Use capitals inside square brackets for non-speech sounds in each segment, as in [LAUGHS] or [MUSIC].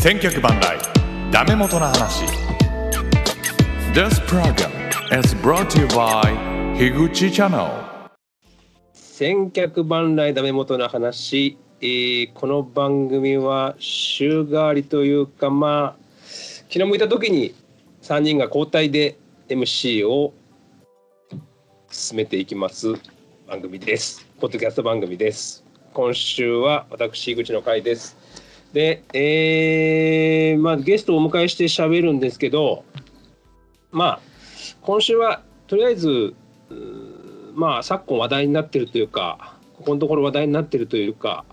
千脚万来ダメ元の話。This program is brought to you by 樋口 Channel 千客万来ダメ元の話、えーこの番組は週替わりというかまあ気の向いた時に3人が交代で MC を進めていきます。番組です。ポッドキャスト番組です。今週は私井口の会です。でえーまあゲストをお迎えして喋るんですけどまあ今週はとりあえずまあ昨今話題になってるというかここのところ話題になってるというか、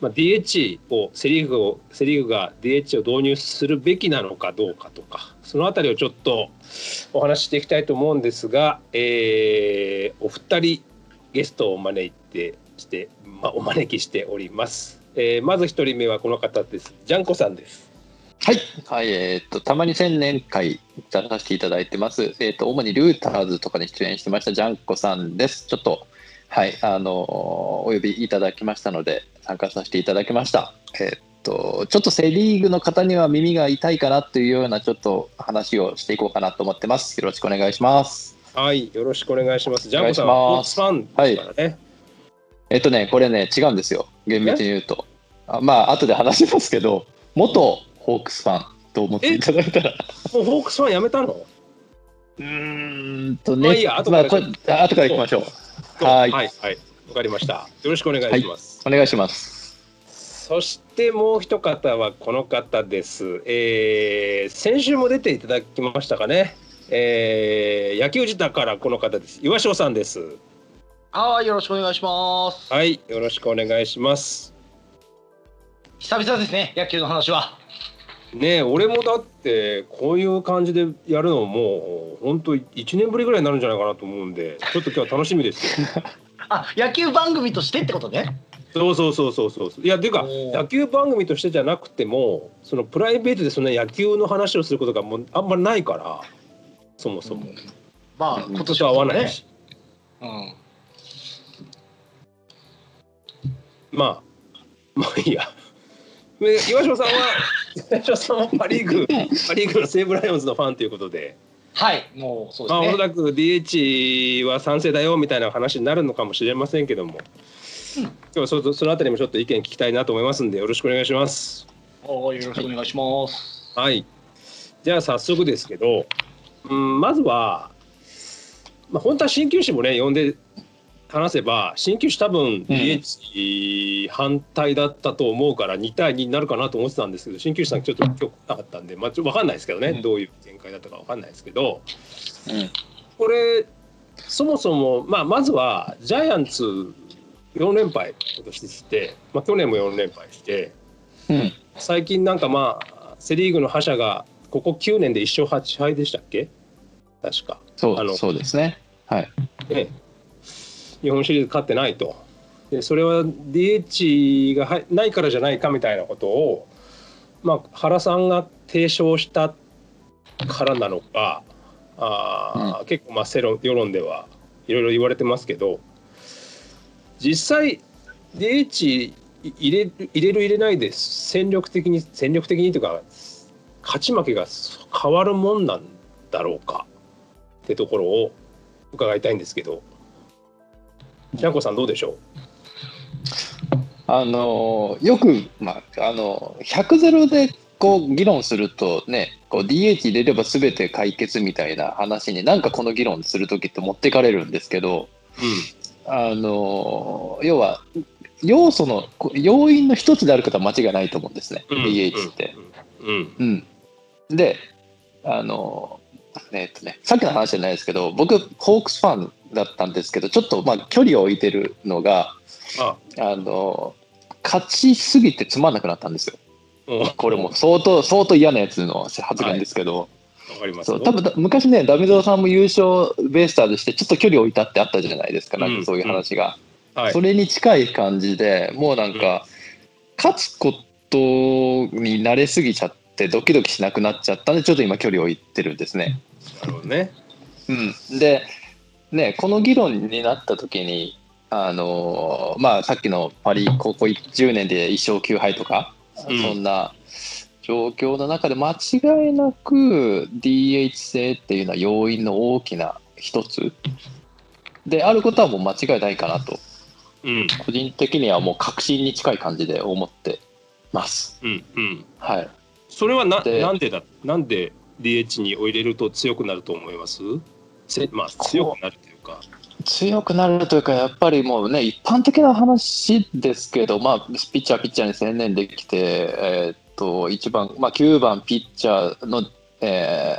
まあ、DH をセ・リーグをセ・リーグが DH を導入するべきなのかどうかとかそのあたりをちょっとお話ししていきたいと思うんですが、えーお二人ゲストを招いてして、まあ、お招きしております。えーまず一人目はこの方です。ジャンコさんです。はい、はい、えーっと、たまに千年会出させていただいてます。えーっと、主にルーターズとかに出演してましたジャンコさんです。ちょっと、はい、あのーお呼びいただきましたので、参加させていただきました。えーっと、ちょっとセ・リーグの方には耳が痛いかなというような、ちょっと話をしていこうかなと思ってます。よろしくお願いします。はい、よろしくお願いします。ジャンコさんはスポーツファンですからね。えーっとね、これね、違うんですよ。厳密に言うと。あまあ、後で話しますけど、元ホークスファンと思っていただいたら。もうホークスファンやめたの？うーんとまあいね、いや後からまあ後から行きましょう。はいはい、はい、わかりました。よろしくお願いします。お願いします。そしてもう一方はこの方です。えー先週も出ていただきましたかね。えー野球自体からこの方です。岩城さんです。はい、よろしくお願いします。はい、よろしくお願いします。久々ですね、野球の話は。ねえ、俺もだってこういう感じでやるのもう本当一年ぶりぐらいになるんじゃないかなと思うんで、ちょっと今日は楽しみですよ。[LAUGHS] あ、野球番組としてってことね。そうそうそうそうそう。いや、ていうか野球番組としてじゃなくても、そのプライベートでそんな野球の話をすることがもうあんまりないから、そもそも。まあ、うん今年年は合わないね。し。うん。まあ、まあいいや。で岩城さんは、[LAUGHS] 岩城さんはパ・リーグ、パ・リーグの西武ライオンズのファンということで、はい、もうそうまあ、おですね。そらく DH は賛成だよみたいな話になるのかもしれませんけども、今日はそそのあたりもちょっと意見聞きたいなと思いますんで、よろしくお願いします。およろしくお願いします。はい。じゃあ早速ですけど、うん、まずは、まあ、本当は鍼灸師もね呼んで話せば鍼灸師多分 DH 反対だったと思うから2対2になるかなと思ってたんですけど鍼灸師さんちょっと今日来なかったんで、まあ、ちょっと分かんないですけどね、うんどういう見解だったか分かんないですけどうん。これそもそも、まあ、まずはジャイアンツ4連敗今年して、まあ、去年も4連敗して。うん。最近なんかまあセ・リーグの覇者がここ9年で1勝8敗でしたっけ？確か、あのそう、そうですね。はい。ね、日本シリーズ勝ってないと。でそれは DH がはないからじゃないかみたいなことを、まあ、原さんが提唱したからなのかあー、結構まあ世論世論ではいろいろ言われてますけど実際 DH 入れる入れる入れないで戦力的に戦力的にというか勝ち負けが変わるもんなんだろうかってところを伺いたいんですけどジャンコさんどうでしょあのーよく、まあ、あのー、100ゼロでこう議論するとね、こう DH 入れれば全て解決みたいな話になんかこの議論するときって持ってかれるんですけど、う、あのー要は、要素の、こ要因の一つであることは間違いないと思うんですね、うん、DH って。うん。うん。うん。で、あの、えっとね、さっきの話じゃないですけど、僕、ホークスファンだったんですけど、ちょっとまあ距離を置いてるのが、ああ。の、勝ちすぎてつまんなくなったんですよ。う。んこれも相当、相当嫌なやつの発言ですけど、わかります。よそう多分だ昔ね、ダメゾウさんも優勝ベイスターズして、ちょっと距離を置いたってあったじゃないですか、なんかそういう話が。はい。それに近い感じでもうなんか、勝つことに慣れすぎちゃってドキドキしなくなっちゃったんでちょっと今距離を置いてるんですね。なるほどね。うん、で、ね、この議論になった時にあのーまあさっきのパリここ10年で1勝9敗とか、うん。そんな状況の中で間違いなく DH 制っていうのは要因の大きな一つ。であることはもう間違いないかなと。うん。個人的にはもう確信に近い感じで思ってます。うんうん。はい、それはなでなんでだなんで DH に入れると強くなると思います？せまあ強くなるというか。強くなるというかやっぱりもうね一般的な話ですけど、まあ、ピッチャーピッチャーに専念できて、えーっと1番、まあ、9番ピッチャーの、え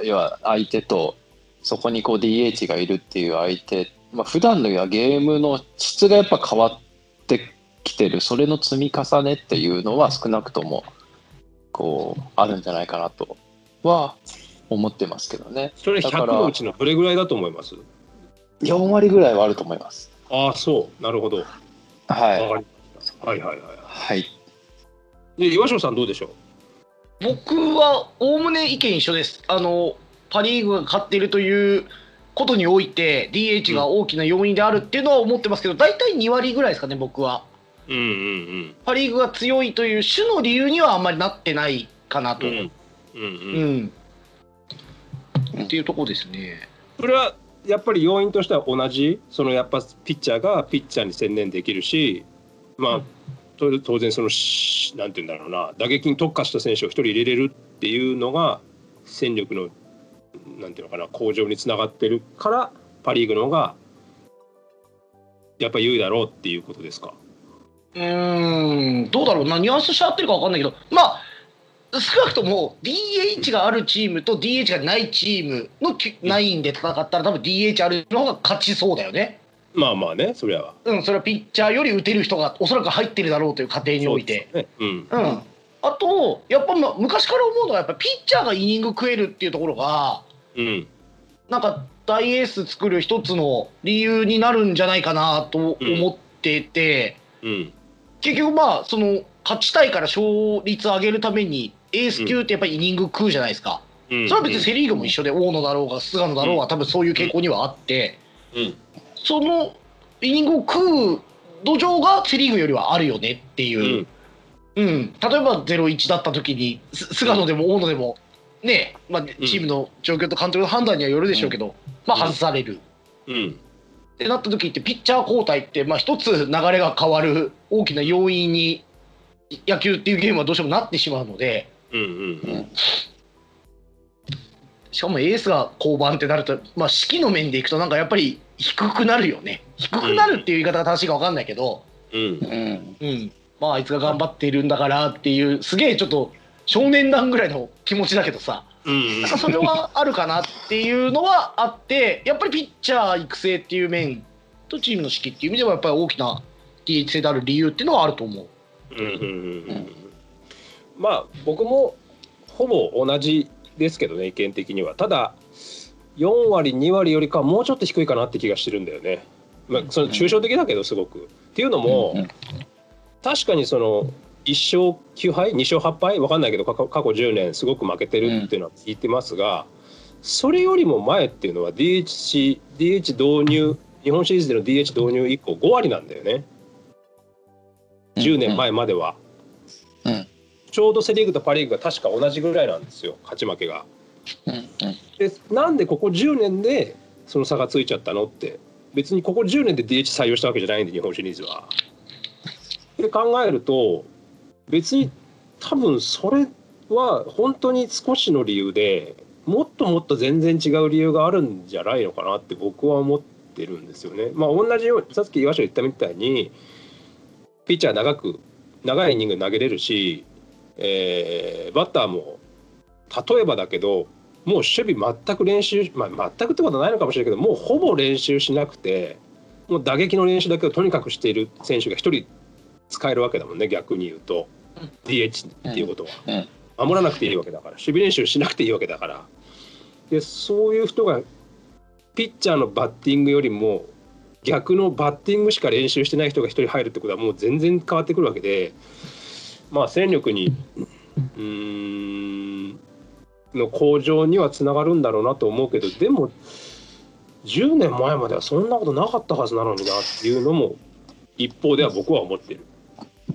ー要は相手とそこにこう DH がいるっていう相手、まあ普段のはゲームの質がやっぱ変わってきてる。それの積み重ねっていうのは少なくともこうあるんじゃないかなとは思ってますけどね。それ100だからのうちのどれぐらいだと思います？4割ぐらいはあると思います。ああそう。なるほど。はい、はいはいはいはい。で岩城さんどうでしょ僕はおおむね意見一緒です。あのパ・リーグが勝っているということにおいて DH が大きな要因であるっていうのは思ってますけど、大体2割ぐらいですかね、僕は。ううんうんパ・リーグが強いという種の理由にはあんまりなってないかなと。うんうんうんううんんっていうところですね。それはやっぱり要因としては同じそのやっぱピッチャーがピッチャーに専念できるしまあ、うんと当然そのしなんて言うんだろうな打撃に特化した選手を一人入れれるっていうのが戦力のなんていうのかな向上につながってるからパ・リーグの方がやっぱ優位だろうっていうことですか？うーん、どうだろうな、ニュアンスして合ってるか分かんないけど、まあ、少なくとも DH があるチームと DH がないチームのき9で戦ったら、多分 DH あるの方が勝ちそうだよね。まあまあねそれは。うん、それはピッチャーより打てる人がおそらく入ってるだろうという過程において。そうですね。うん、あと、やっぱ、ま、昔から思うのは、やっぱピッチャーがイニング食えるっていうところが、うん。うんなんか大エース作る一つの理由になるんじゃないかなと思ってて、うん結局まあその勝ちたいから勝率上げるためにエース級ってやっぱりイニング食うじゃないですか、うん。それは別にセ・リーグも一緒で大野だろうが菅野だろうが多分そういう傾向にはあって、うん。そのイニングを食う土壌がセ・リーグよりはあるよねってういう、ん。うん。例えば0-1だった時にす菅野でも大野でもねまあ、チームの状況と監督の判断にはよるでしょうけど、まあ外される。うんってなった時ってピッチャー交代って、まあ、一つ流れが変わる大きな要因に野球っていうゲームはどうしてもなってしまうのでうんうん。しかもエースが降板ってなると、まあ、指揮の面でいくとなんかやっぱり低くなるよね。低くなるっていう言い方が正しいか分かんないけど、うん。うん。うん。まあ、あいつが頑張っているんだからっていうすげえちょっと少年団ぐらいの気持ちだけどさ。うんなんかそれはあるかなっていうのはあってやっぱりピッチャー育成っていう面とチームの指揮っていう意味ではやっぱり大きな DH 制である理由っていうのはあると思う。まあ僕もほぼ同じですけどね意見的にはただ4割2割よりかはもうちょっと低いかなって気がしてるんだよね。まあ、その抽象的だけどすごく。っていうのも、うん確かにその1勝9敗？2勝8敗？わかんないけど過去過去10年すごく負けてるっていうのは聞いてますが、それよりも前っていうのは DH, DH 導入日本シリーズでの DH 導入以降5割なんだよね。10年前までは。うん。ちょうどセ・リーグとパ・リーグが確か同じぐらいなんですよ勝ち負けが。うんうん。でなんでここ10年でその差がついちゃったのって。別にここ10年で DH 採用したわけじゃないんで日本シリーズは。で考えると別に多分それは本当に少しの理由でもっともっと全然違う理由があるんじゃないのかなって僕は思ってるんですよね。まあ同じようにさっき岩下言ったみたいにピッチャー長く長いイニング投げれるし、えーバッターも例えばだけどもう守備全く練習、まあ、全くってことはないのかもしれないけどもうほぼ練習しなくてもう打撃の練習だけをとにかくしている選手が一人使えるわけだもんね逆に言うと DH っていうことは、うん。守らなくていいわけだから。守備練習しなくていいわけだから。でそういう人がピッチャーのバッティングよりも逆のバッティングしか練習してない人が一人入るってことはもう全然変わってくるわけでまあ戦力にうーんの向上にはつながるんだろうなと思うけどでも10年前まではそんなことなかったはずなのになっていうのも一方では僕は思ってる。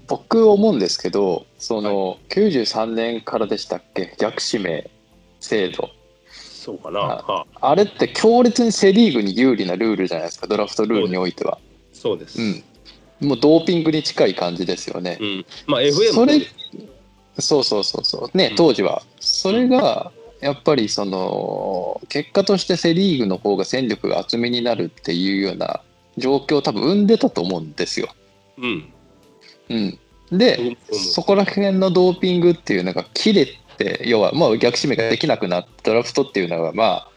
僕思うんですけどその、93年からでしたっけ？逆指名制度。そうかな。あれって強烈にセ・リーグに有利なルールじゃないですか？ドラフトルールにおいては。そうです。うん。もうドーピングに近い感じですよね、うん。まあ FM それもそうそうそうそう。ねうん。当時は。それがやっぱりその結果としてセ・リーグの方が戦力が厚めになるっていうような状況を多分生んでたと思うんですよ。うん。うん、で、うんうんそこら辺のドーピングっていうのが切れて要はまあ逆指名ができなくなってドラフトっていうのがまあ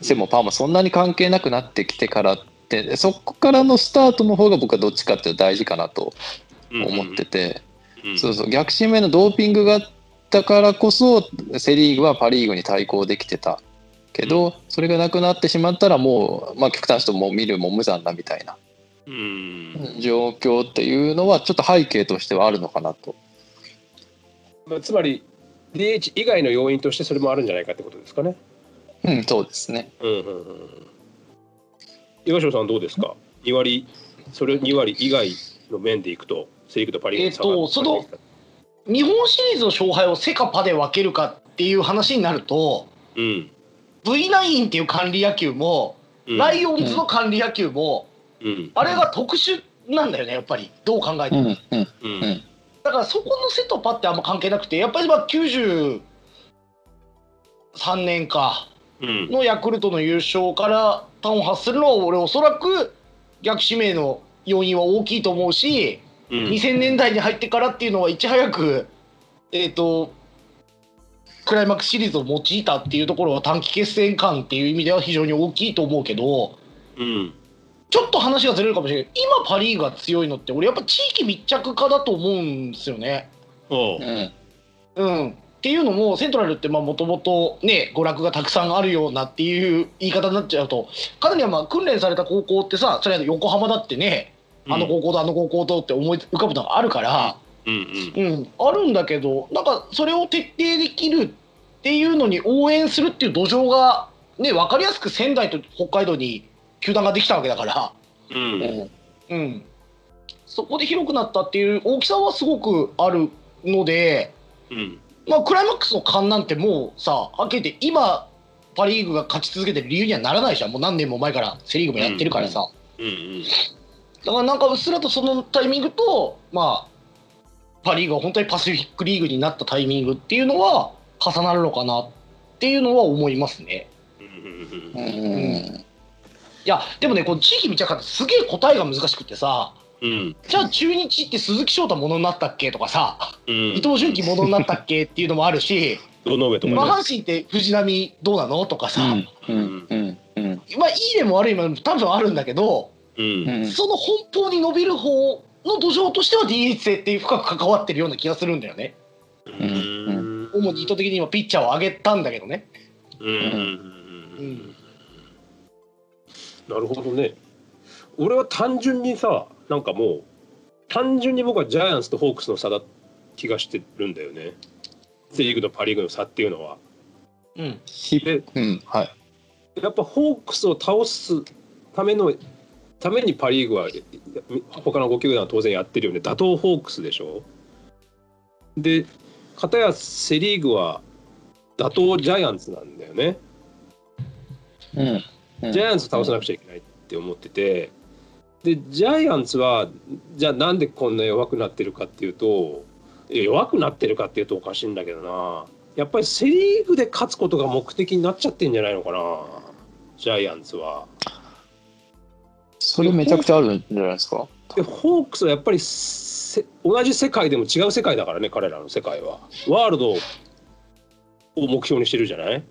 セもパーもそんなに関係なくなってきてからってそこからのスタートの方が僕はどっちかっていうと大事かなと思ってて、うんそうそう。逆指名のドーピングがあったからこそセ・リーグはパ・リーグに対抗できてたけどそれがなくなってしまったらもう、まあ、極端にしてもう見るも無残なみたいなうん状況っていうのはちょっと背景としてはあるのかなと。まあ、つまり DH 以外の要因としてそれもあるんじゃないかってことですかね。うん、そうですね。うんうんうんうん。岩城さんどうですか ?2 割それ2割以外の面でいくとセ・リーグとパ・リーグの差がえっとその日本シリーズの勝敗をセかパで分けるかっていう話になるとうん、V9 っていう管理野球も、うん、ライオンズの管理野球も、うんあれが特殊なんだよねやっぱり。どう考えても、うん、うん、うん。うんだからそこのセとパってあんま関係なくてやっぱりまあ93年かうん。のヤクルトの優勝から端を発するのは俺おそらく逆指名の要因は大きいと思うし、うん。2000年代に入ってからっていうのはいち早くえっ、とクライマックスシリーズを用いたっていうところは短期決戦感っていう意味では非常に大きいと思うけどうんちょっと話がずれるかもしれない今パ・リーグが強いのって俺やっぱ地域密着化だと思うんですよね。おう。うん、うん、っていうのもセントラルってもともとね娯楽がたくさんあるようなっていう言い方になっちゃうとかなりはまあ訓練された高校ってさそれは横浜だってねあの高校とあの高校とって思い浮かぶのがあるから、うんうん。うん、あるんだけどなんかそれを徹底できるっていうのに応援するっていう土壌がね分かりやすく仙台と北海道に球団ができたわけだから。うん。うん、うん、そこで広くなったっていう大きさはすごくあるので、うん。まあ、クライマックスの勘なんてもうさ開けて今パ・リーグが勝ち続けてる理由にはならないじゃん。もう何年も前からセ・リーグもやってるからさ、うんだからなんかうっすらとそのタイミングとまあパ・リーグが本当にパシフィックリーグになったタイミングっていうのは重なるのかなっていうのは思いますね。うん。うん、いやでもねこの地域密着化ってすげえ答えが難しくてさ。うん。じゃあ中日って鈴木翔太ものになったっけとかさ。うん。伊藤純喜ものになったっけっていうのもあるし、堂上とかね。まあ、阪神って藤浪どうなのとかさ、うん、うん、うん、うん、まあいい面も悪い面も多分あるんだけど、うん。うん、その奔放に伸びる方の土壌としては DH 制って深く関わってるような気がするんだよね。うん。主に意図的に今ピッチャーを上げたんだけどね。うん。うん。うんなるほどね。俺は単純にさなんかもう単純に僕はジャイアンツとホークスの差だ気がしてるんだよね。セ・リーグとパ・リーグの差っていうのは。うん。ひでうん、はい。やっぱホークスを倒すためのためにパ・リーグは他の5球団は当然やってるよね。打倒ホークスでしょ。で片やセ・リーグは打倒ジャイアンツなんだよね。うん、うんジャイアンツを倒さなくちゃいけないって思っててでジャイアンツはじゃあなんでこんな弱くなってるかっていうと弱くなってるかっていうとおかしいんだけどなやっぱりセ・リーグで勝つことが目的になっちゃってんじゃないのかなジャイアンツは。それめちゃくちゃあるんじゃないですか？でホークスはやっぱりせ同じ世界でも違う世界だからね彼らの世界は。ワールドを目標にしてるじゃない？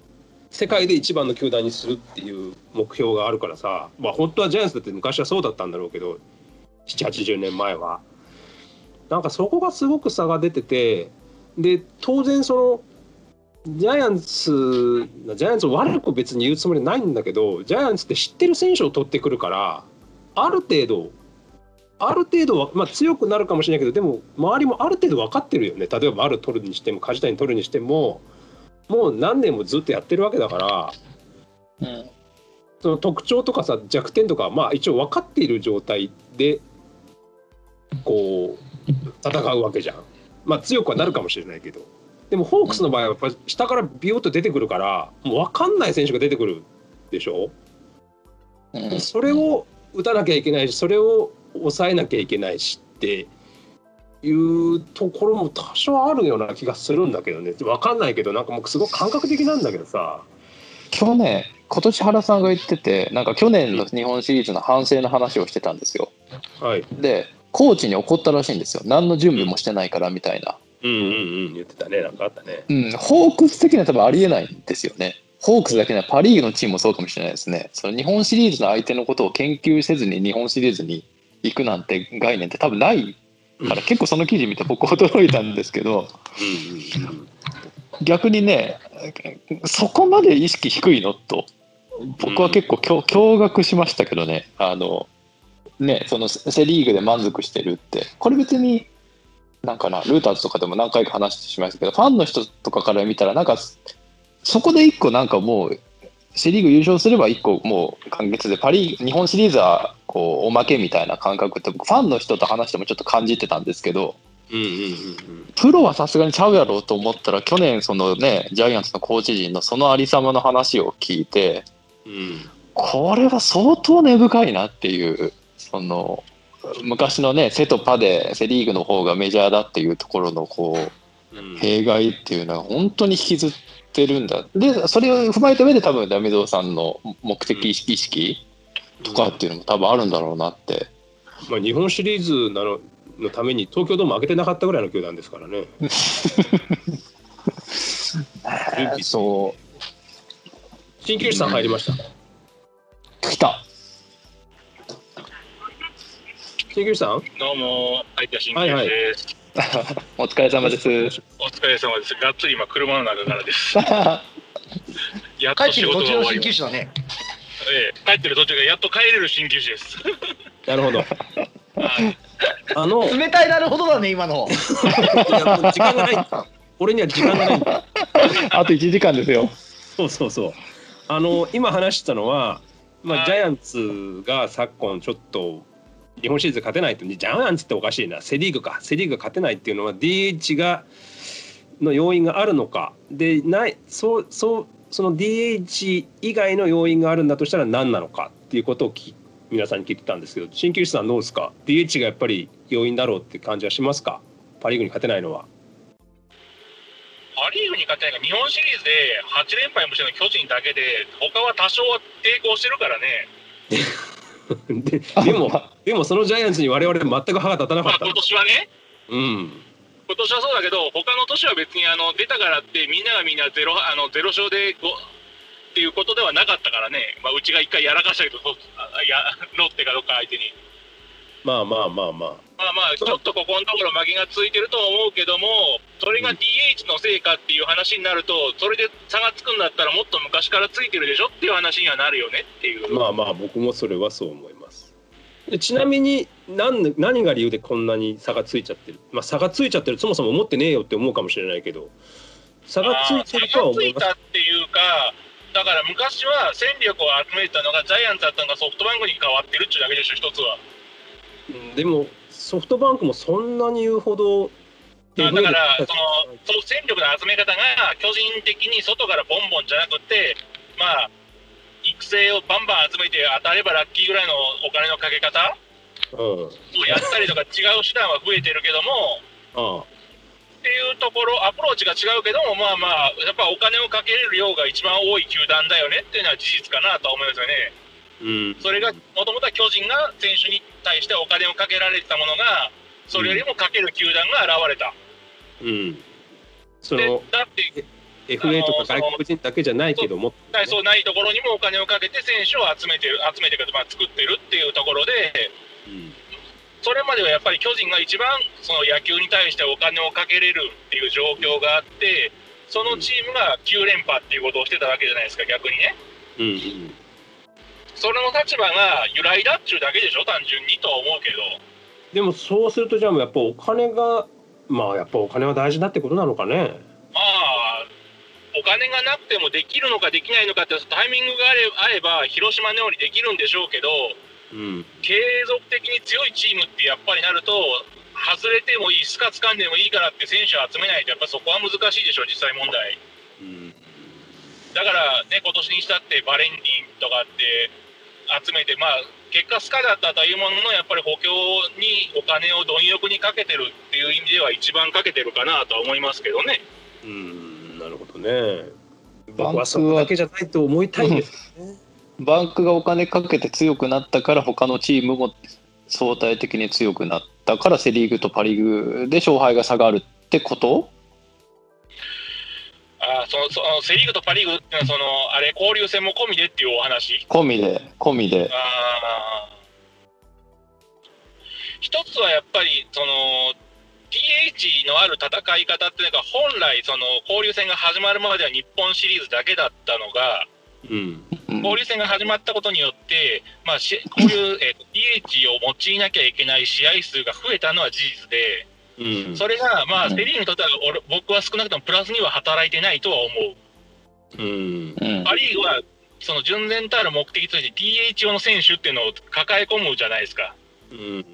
世界で一番の球団にするっていう目標があるからさまあ本当はジャイアンツだって昔はそうだったんだろうけど780年前は。なんかそこがすごく差が出ててで当然そのジャイアンツジャイアンツを悪く別に言うつもりないんだけどジャイアンツって知ってる選手を取ってくるからある程度ある程度は、まあ、強くなるかもしれないけどでも周りもある程度分かってるよね例えば丸取るにしても梶谷取るにしてももう何年もずっとやってるわけだからうん、その特徴とかさ弱点とかまあ一応分かっている状態でこう戦うわけじゃん。まあ強くはなるかもしれないけど。でもホークスの場合はやっぱ下からビヨッと出てくるからもう分かんない選手が出てくるでしょ、うんそれを打たなきゃいけないしそれを抑えなきゃいけないしっていうところも多少あるような気がするんだけどね分かんないけどなんかもうすごく感覚的なんだけどさ去年、今年原さんが言ってて、なんか去年の日本シリーズの反省の話をしてたんですよ。はいで、コーチに怒ったらしいんですよ。何の準備もしてないからみたいな。うんうんうん言ってたねなんかあったねうん、ホークス的には多分ありえないんですよね。ホークスだけではパ・リーグのチームもそうかもしれないですね。その日本シリーズの相手のことを研究せずに日本シリーズに行くなんて概念って多分ないから、結構その記事見て僕驚いたんですけど、逆にね、そこまで意識低いのと、僕は結構驚驚愕しましたけどね、あの、ね、そのセ・リーグで満足してるって、これ別に、なんかな、ルーターズとかでも何回か話してしまいましたけど、ファンの人とかから見たら、なんか、そこで一個なんかもう、セ・リーグ優勝すれば一個もう完結で、パ・リ、日本シリーズはこうおまけみたいな感覚って、ファンの人と話してもちょっと感じてたんですけど、うんうんうんプロはさすがにちゃうやろうと思ったら、去年、そのね、ジャイアンツのコーチ陣のそのありさまの話を聞いて、うんこれは相当根深いなっていう、その昔のね、セとパでセ・リーグの方がメジャーだっていうところのこううん弊害っていうのは本当に引きずってるんだ。で、それを踏まえた上で、多分ダメゾウさんの目的意識意識とかっていうのも多分あるんだろうなって。まあ、日本シリーズなののために東京ドーム開けてなかったぐらいの球団ですからね。[LAUGHS] そ鍼灸師さん入りました。う、来た。鍼灸師さん？どうも、相田新喜です、[LAUGHS] お疲れ様です。お疲れ様です。がっつり今、車の中からです。[LAUGHS] やっ帰ってると仕事が終わりまし師だね。た。ええ、帰ってる途中がやっと帰れる鍼灸師です。[LAUGHS] なるほど。はいあの、い冷たいなるほどだね、今の。時間がない。俺には時間がない。あと1時間ですよ。そうそうそう。あの、今話したのは、まあ、はいジャイアンツが昨今ちょっと日本シリーズ勝てないと、ジャイアンツっておかしいな、セ・リーグか、セ・リーグが勝てないっていうのは DH がの要因があるのか、でないそうそうその DH 以外の要因があるんだとしたら何なのかっていうことをき皆さんに聞いてたんですけど、鍼灸師さんどうですか ?DH がやっぱり要因だろうって感じはしますか？パ・リーグに勝てないのは。パ・リーグに勝てないが、日本シリーズで8連敗もしてるの巨人だけで、他は多少は抵抗してるからね、[LAUGHS] [LAUGHS] ででもでもそのジャイアンツに我々全く歯が立たなかまあ、った今。年はね、うん今年はそうだけど、他の年は別にあの出たからって、みんながみんなゼロあのゼロ勝でこうっていうことではなかったからね、まあ、うちが一回やらかしたけど、やロッテかどっか相手に。まあまあまあまあ。まあまあ、ちょっとここのところ負けがついてるとは思うけども、それが DH のせいかっていう話になると、それで差がつくんだったら、もっと昔からついてるでしょっていう話にはなるよねっていう。まあまあ僕もそれはそう思います。でちなみに何何が理由でこんなに差がついちゃってる、まあ、差がついちゃってるそもそも思ってねえよって思うかもしれないけど差がついてるとは思いますっていうか、だから昔は戦力を集めてたのがジャイアンツだったのがソフトバンクに変わってるっていうだけでしょ、一つは。うんでもソフトバンクもそんなに言うほどあだからその、その戦力の集め方が巨人的に外からボンボンじゃなくて、まあ、育成をバンバン集めて当たればラッキーぐらいのお金のかけ方うん。をやったりとか違う手段は増えてるけども、っていうところ、アプローチが違うけども、まあまあ、やっぱお金をかけれる量が一番多い球団だよねっていうのは事実かなとは思いますよね。うん。それが、もともとは巨人が選手に対してお金をかけられてたものが、それよりもかける球団が現れた。うん。そでのだって、FA とか外国人だけじゃないけどもそうないところにもお金をかけて選手を集めてる、集めてる、まあ、作ってるっていうところで、うん。それまではやっぱり巨人が一番その野球に対してお金をかけれるっていう状況があって、そのチームが9連覇っていうことをしてたわけじゃないですか、逆にね。うんうんそれの立場が由来だっちゅうだけでしょ、単純にとは思うけど。でもそうするとじゃあやっぱお金がまあやっぱお金は大事だってことなのかねまあ、お金がなくてもできるのかできないのかってタイミングがあれあれば、広島のようにできるんでしょうけど、うん継続的に強いチームってやっぱりなると、外れてでもいい、スカつかんでもいいからって選手を集めないと、やっぱそこは難しいでしょ、実際問題。うんだからね、今年にしたってバレンティンとかって集めて、まあ、結果、スカだったというものの、やっぱり補強にお金を貪欲にかけてるっていう意味では、一番かけてるかなとは思いますけどね。うんなるほどね。僕はそこだけじゃないと思いたいんですね。バンクがお金かけて強くなったから他のチームも相対的に強くなったからセ・リーグとパ・リーグで勝敗が下がるってこと？あそのそのセ・リーグとパ・リーグっていうのはその、あれ、交流戦も込みでっていうお話？込みで込みで。あー。一つはやっぱりその DH のある戦い方っていうのが本来その交流戦が始まるまでは日本シリーズだけだったのがうん。うん交流戦が始まったことによって、まあ、しこういう、えーと DH を用いなきゃいけない試合数が増えたのは事実でうん。それがまあうん。セ・リーグにとっては俺僕は少なくともプラスには働いてないとは思う。パ・リーグはその純然たる目的として DH 用の選手っていうのを抱え込むじゃないですか。うん。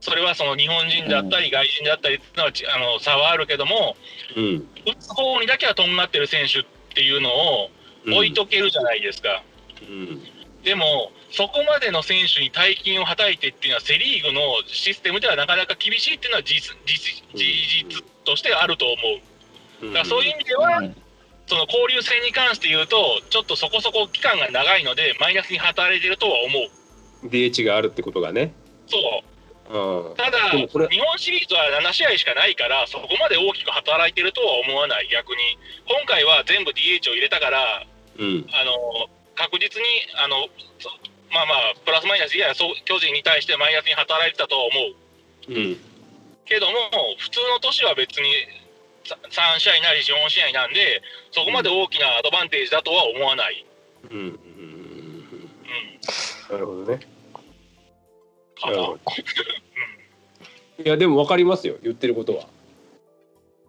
それはその日本人だったり外人だったりっていうのはちあの差はあるけども、うん。打つ方にだけはとんがってる選手っていうのを置いとけるじゃないですか。うん。でも、そこまでの選手に大金をはたいてっていうのは、セ・リーグのシステムではなかなか厳しいっていうのは事実事実としてあると思う。だからそういう意味では、うん。その交流戦に関して言うと、ちょっとそこそこ期間が長いので、マイナスに働いてるとは思う。DH があるってことがね。そう。うん。ただ、日本シリーズは7試合しかないから、そこまで大きく働いてるとは思わない、逆に。今回は全部 DH を入れたから、うん。あの確実にあのそまあまあ、プラスマイナス、いやそう巨人に対してマイナスに働いてたとは思う。うん。けども、普通の年は別にさ3試合なり4試合なんで、そこまで大きなアドバンテージだとは思わない。うん。うん。うん。なるほどね。かな。なるほど。[LAUGHS] いやでも分かりますよ言ってることは。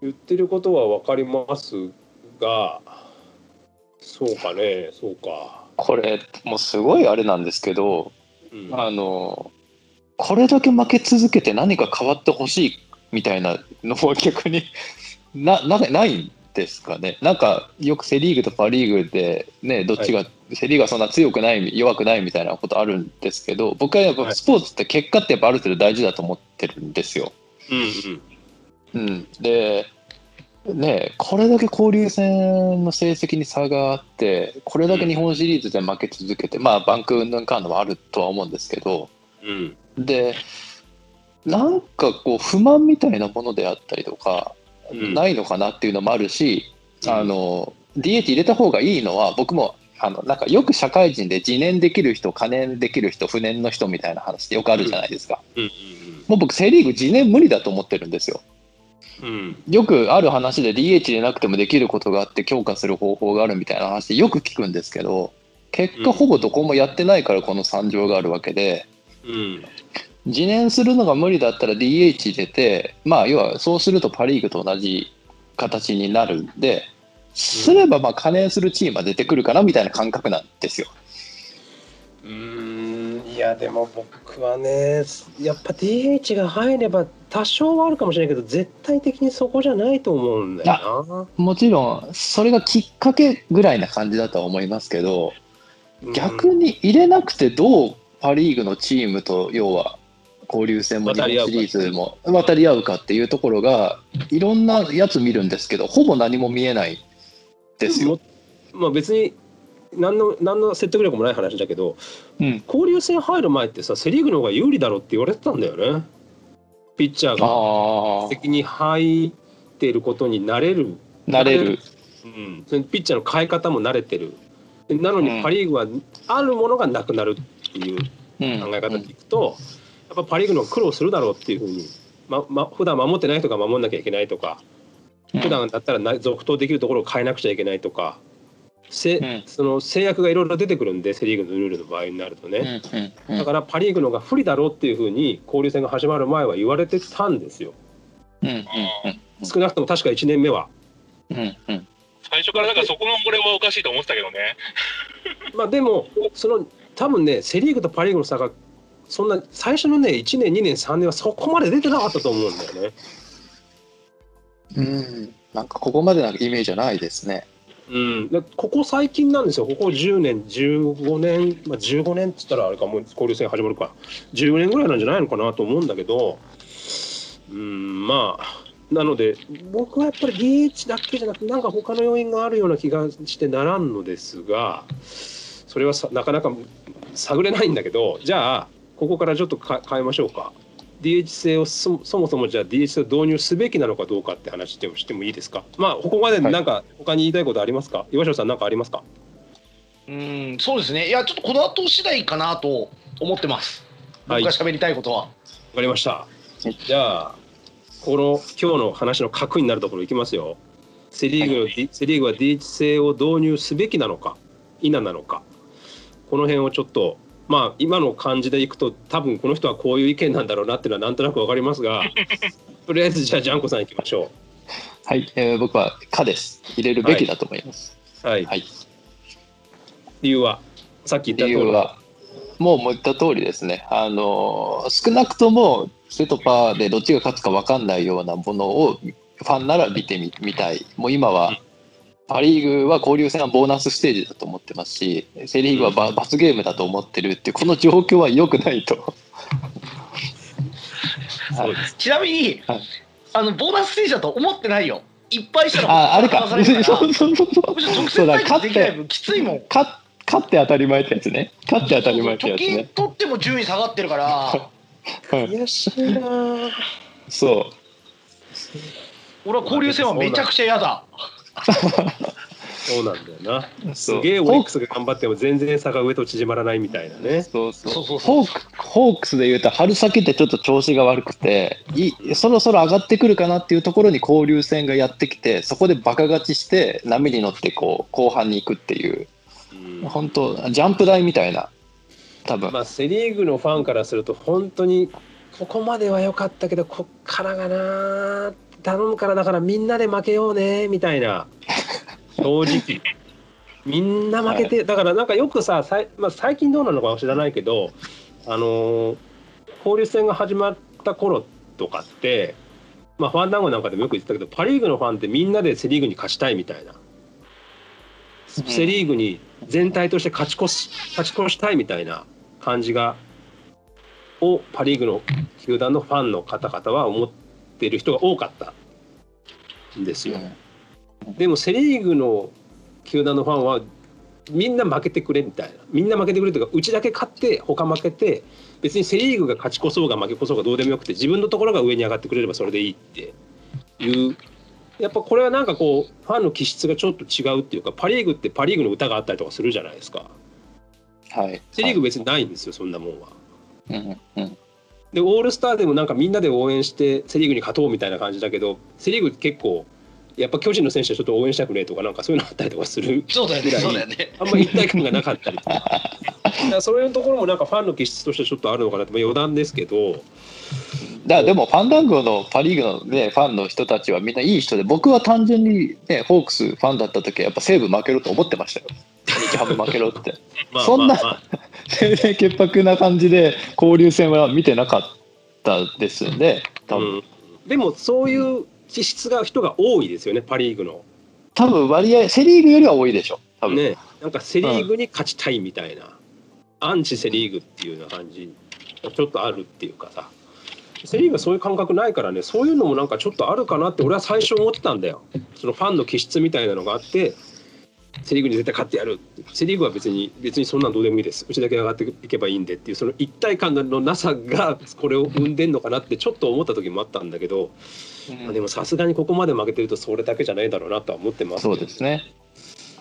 言ってることは分かりますがそうかねそうか、これもうすごいあれなんですけどうん。あのこれだけ負け続けて何か変わってほしいみたいなのは逆に [LAUGHS] ななないんですかね。なんかよくセ・リーグとパ・リーグでねどっちが、セ・リーグはそんな強くない弱くないみたいなことあるんですけど僕はやっぱスポーツって結果ってやっぱある程度大事だと思ってるんですよ。うん。うん、で、ね、これだけ交流戦の成績に差があって、これだけ日本シリーズで負け続けて、まあ、バンク云々かんのはあるとは思うんですけど、うん。で、なんかこう、不満みたいなものであったりとか、うん。ないのかなっていうのもあるし、うん。あの、DH 入れた方がいいのは、僕も、あのなんかよく社会人で自年できる人、可燃できる人、不燃の人みたいな話ってよくあるじゃないですか。うんもう僕、セ・リーグ自年無理だと思ってるんですよ。うん。よくある話で DH でなくてもできることがあって強化する方法があるみたいな話よく聞くんですけど結うん果ほぼどこもやってないからこの惨状があるわけでうん自燃するのが無理だったら DH 入れてまあ要はそうするとパ・リーグと同じ形になるんですればまあ加燃するチームは出てくるかなみたいな感覚なんですよ。うーん。いやでも僕はねやっぱ DH が入れば多少はあるかもしれないけど絶対的にそこじゃないと思うんだよな。もちろんそれがきっかけぐらいな感じだとは思いますけど逆に入れなくてどうパ・リーグのチームと要は交流戦も日本シリーズも渡り合うかっていう。ところがいろんなやつ見るんですけどほぼ何も見えないですよ。まあ別に何の何の説得力もない話だけどうん、交流戦入る前ってさセ・リーグの方が有利だろって言われてたんだよねピッチャーが責に入っていることになれる、なれる。うん、そのピッチャーの変え方も慣れてる。でなのうん。にパ・リーグはあるものがなくなるっていううん。考え方でいくと、やっぱパ・リーグの苦労するだろうっていうふうに、まま普段守ってない人が守んなきゃいけないとか普段だったらな続投できるところを変えなくちゃいけないとか、せうんその制約がいろいろ出てくるんでセ・リーグのルールの場合になるとうんね、うんだからパ・リーグの方が不利だろうっていうふうに交流戦が始まる前は言われてたんですようんうん少なくとも確か1年目は。うんうん最初からだからそこのこれはおかしいと思ってたけどね。[LAUGHS] まあでもその多分ねセ・リーグとパ・リーグの差がそんな最初のね1年2年3年はそこまで出てなかったと思うんだよね。うん、なんかここまでのイメージはないですね。うん、ここ最近なんですよ。ここ10年15年、まあ、15年っつったらあれかもう交流戦始まるか。15年ぐらいなんじゃないのかなと思うんだけどうんまあなので僕はやっぱり DH だけじゃなくてなんか他の要因があるような気がしてならんのですがそれはさなかなか探れないんだけどじゃあここからちょっと変えましょうか。DH 制をそそもそもじゃあ DH 制を導入すべきなのかどうかって話でもしてもいいですか？まあここまでなんか他に言いたいことありますか、岩城さん何かありますか？うんそうですね。いやちょっとこの後次第かなと思ってます。はい。僕が喋りたいことは、わかりました。じゃあ、この今日の話の核になるところいきますよ。セ・リーグの、D- セ・リーグは DH 制を導入すべきなのか、否なのか、この辺をちょっと、まあ、今の感じでいくと、多分この人はこういう意見なんだろうなっていうのはなんとなくわかりますが、[LAUGHS] とりあえずじゃあ、ジャンコさんいきましょはい、えー僕は「か」です。入れるべきだと思います。う。はい。はい、理由は、さっき言った通り理由はもうもう言った通りですね。あのー少なくともセとパーでどっちが勝つか分かんないようなものをファンなら見てみ見たい。もう今はパ・リーグは交流戦はボーナスステージだと思ってますし、セ・リーグはバ罰ゲームだと思ってるっていうこの状況は良くないと。そうです。ちなみに、はいあのボーナスステージだと思ってないよいっぱいしたらあ、あれか。そうそうそうそう。勝って分きついもん勝勝って当たり前ってやつね。勝って当たり前ってやつね。取っても順位下がってるからうん悔しいなぁそう。俺は交流戦はめちゃくちゃ嫌だそうなんだよな。すげえオリックスが頑張っても全然差が上と縮まらないみたいなね。そうそうそう。ホークホークスでいうと春先ってちょっと調子が悪くていそろそろ上がってくるかなっていうところに交流戦がやってきてそこでバカ勝ちして波に乗ってこう後半に行くっていう。うん。本当ジャンプ台みたいな。多分、まあ、セ・リーグのファンからすると本当にここまでは良かったけどこっからがな頼むからだからみんなで負けようねみたいな。正直。みんな負けて、だからなんかよくささい、まあ、最近どうなのかは知らないけどあのー交流戦が始まった頃とかって、まあ、ファン談合なんかでもよく言ってたけどパ・リーグのファンってみんなでセ・リーグに勝ちたいみたいな。セ・リーグに全体として勝ち越し勝ち越したいみたいな感じがをパ・リーグの球団のファンの方々は思っている人が多かったんですよ。でもセ・リーグの球団のファンはみんな負けてくれみたいな。みんな負けてくれというかうちだけ勝って他負けて別にセ・リーグが勝ち越そうが負け越そうがどうでもよくて自分のところが上に上がってくれればそれでいいっていう。やっぱこれはなんかこうファンの気質がちょっと違うっていうかパ・リーグってパ・リーグの歌があったりとかするじゃないですか。はい。セ・リーグ別にないんですよそんなもんは。うんうんでオールスターでもなんかみんなで応援してセ・リーグに勝とうみたいな感じだけどセ・リーグ結構やっぱ巨人の選手はちょっと応援したくねえとかなんかそういうのあったりとかするそうだよね。そうだよね。あんまり一体感がなかったりとか。[LAUGHS] だからそういうところもなんかファンの気質としてちょっとあるのかなってまあ余談ですけど。だからでもファンダンゴのパ・リーグの、ね、ファンの人たちはみんないい人で僕は単純に、ね、ホークスファンだった時はやっぱ西武負けろと思ってましたよ日ハム負けろって。[LAUGHS] まあそんなまあまあ。清々 [LAUGHS] 潔白な感じで交流戦は見てなかったですんで多分,、うん、でもそういう気質が人が多いですよねパ・リーグの。多分割合セ・リーグよりは多いでしょ多分、ねなんかセ・リーグに勝ちたいみたいな、アンチセ・リーグっていうような感じがちょっとあるっていうかさ。セ・リーグはそういう感覚ないからねそういうのもなんかちょっとあるかなって俺は最初思ってたんだよ。そのファンの気質みたいなのがあってセ・リーグに絶対勝ってやる。セ・リーグは別に別にそんなんどうでもいいです。うちだけ上がっていけばいいんでっていうその一体感のなさがこれを生んでんのかなってちょっと思った時もあったんだけど、まあでもさすがにここまで負けてるとそれだけじゃないだろうなとは思ってます。そうですね。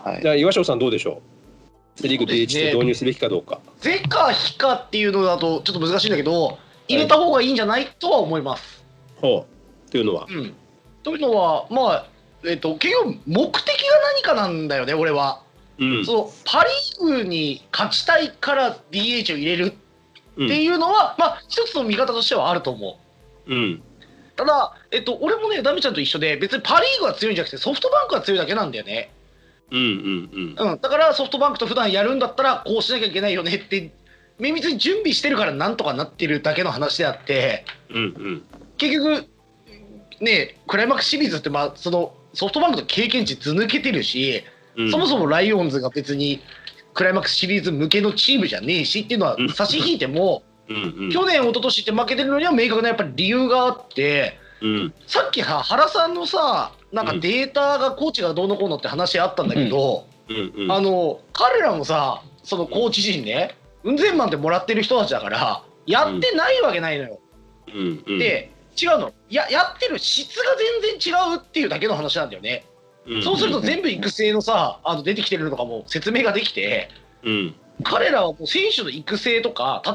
はい。じゃあ岩城さんどうでしょう？セ・リーグで H で導入すべきかどうか。ゼか非かっていうのだとちょっと難しいんだけど入れた方がいいんじゃないとは思います。ほう。っていうのは？うん、というのはまあえっ、と結局目的が何かなんだよね俺は。うん。そのパ・リーグに勝ちたいから DH を入れるうん。っていうのは、まあ一つの見方としてはあると思う。うん。ただ、えっと、俺もねダメちゃんと一緒で別にパ・リーグが強いんじゃなくてソフトバンクが強いだけなんだよね。うんうんうん。うん、だからソフトバンクと普段やるんだったらこうしなきゃいけないよねって綿密に準備してるからなんとかなってるだけの話であって。うんうん。結局ねクライマックスシリーズってまあそのソフトバンクの経験値ず抜けてるし、うん。そもそもライオンズが別にクライマックスシリーズ向けのチームじゃねえしっていうのはうん。差し引いても、うんうん。去年一昨年って負けてるのには明確なやっぱり理由があってうん。さっきは原さんのさなんかデータがコーチがどうのこうのって話あったんだけど、うん。うんあの彼らもさそのコーチ陣ね雲仙マンってもらってる人たちだからやってないわけないのよ。うん。うん。で違うの。ややってる質が全然違うっていうだけの話なんだよね。うん。そうすると全部育成のさあの出てきてるのとかも説明ができてうん。彼らはもう選手の育成とか戦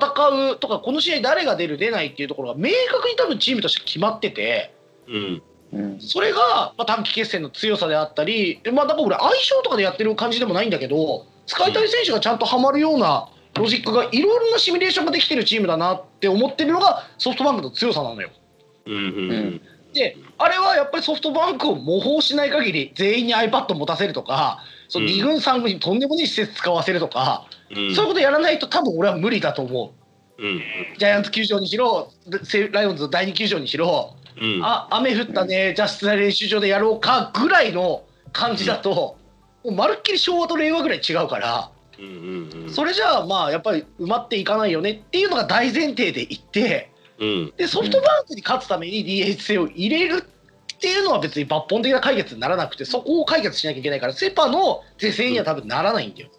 うとかこの試合誰が出る出ないっていうところが明確に多分チームとして決まっててうん。うん。それが、まあ、短期決戦の強さであったりまあだから俺相性とかでやってる感じでもないんだけど使いたい選手がちゃんとはまるようなロジックがいろいろなシミュレーションができてるチームだなって思ってるのがソフトバンクの強さなのよ。うんうんであれはやっぱりソフトバンクを模倣しない限り全員に iPad 持たせるとかそのうん。2軍3軍にとんでもない施設使わせるとか、うん。そういうことやらないと多分俺は無理だと思う。うんジャイアンツ球場にしろセライオンズの第2球場にしろ、うん。あ雨降ったねじゃあ室内練習場でやろうかぐらいの感じだと、もうまるっきり昭和と令和ぐらい違うからうんうんうん。それじゃあまあやっぱり埋まっていかないよねっていうのが大前提で言ってうん。でソフトバンクに勝つために DH 制を入れるっていうのは別に抜本的な解決にならなくてそこを解決しなきゃいけないからセ・パの是正には多分ならないんだよ。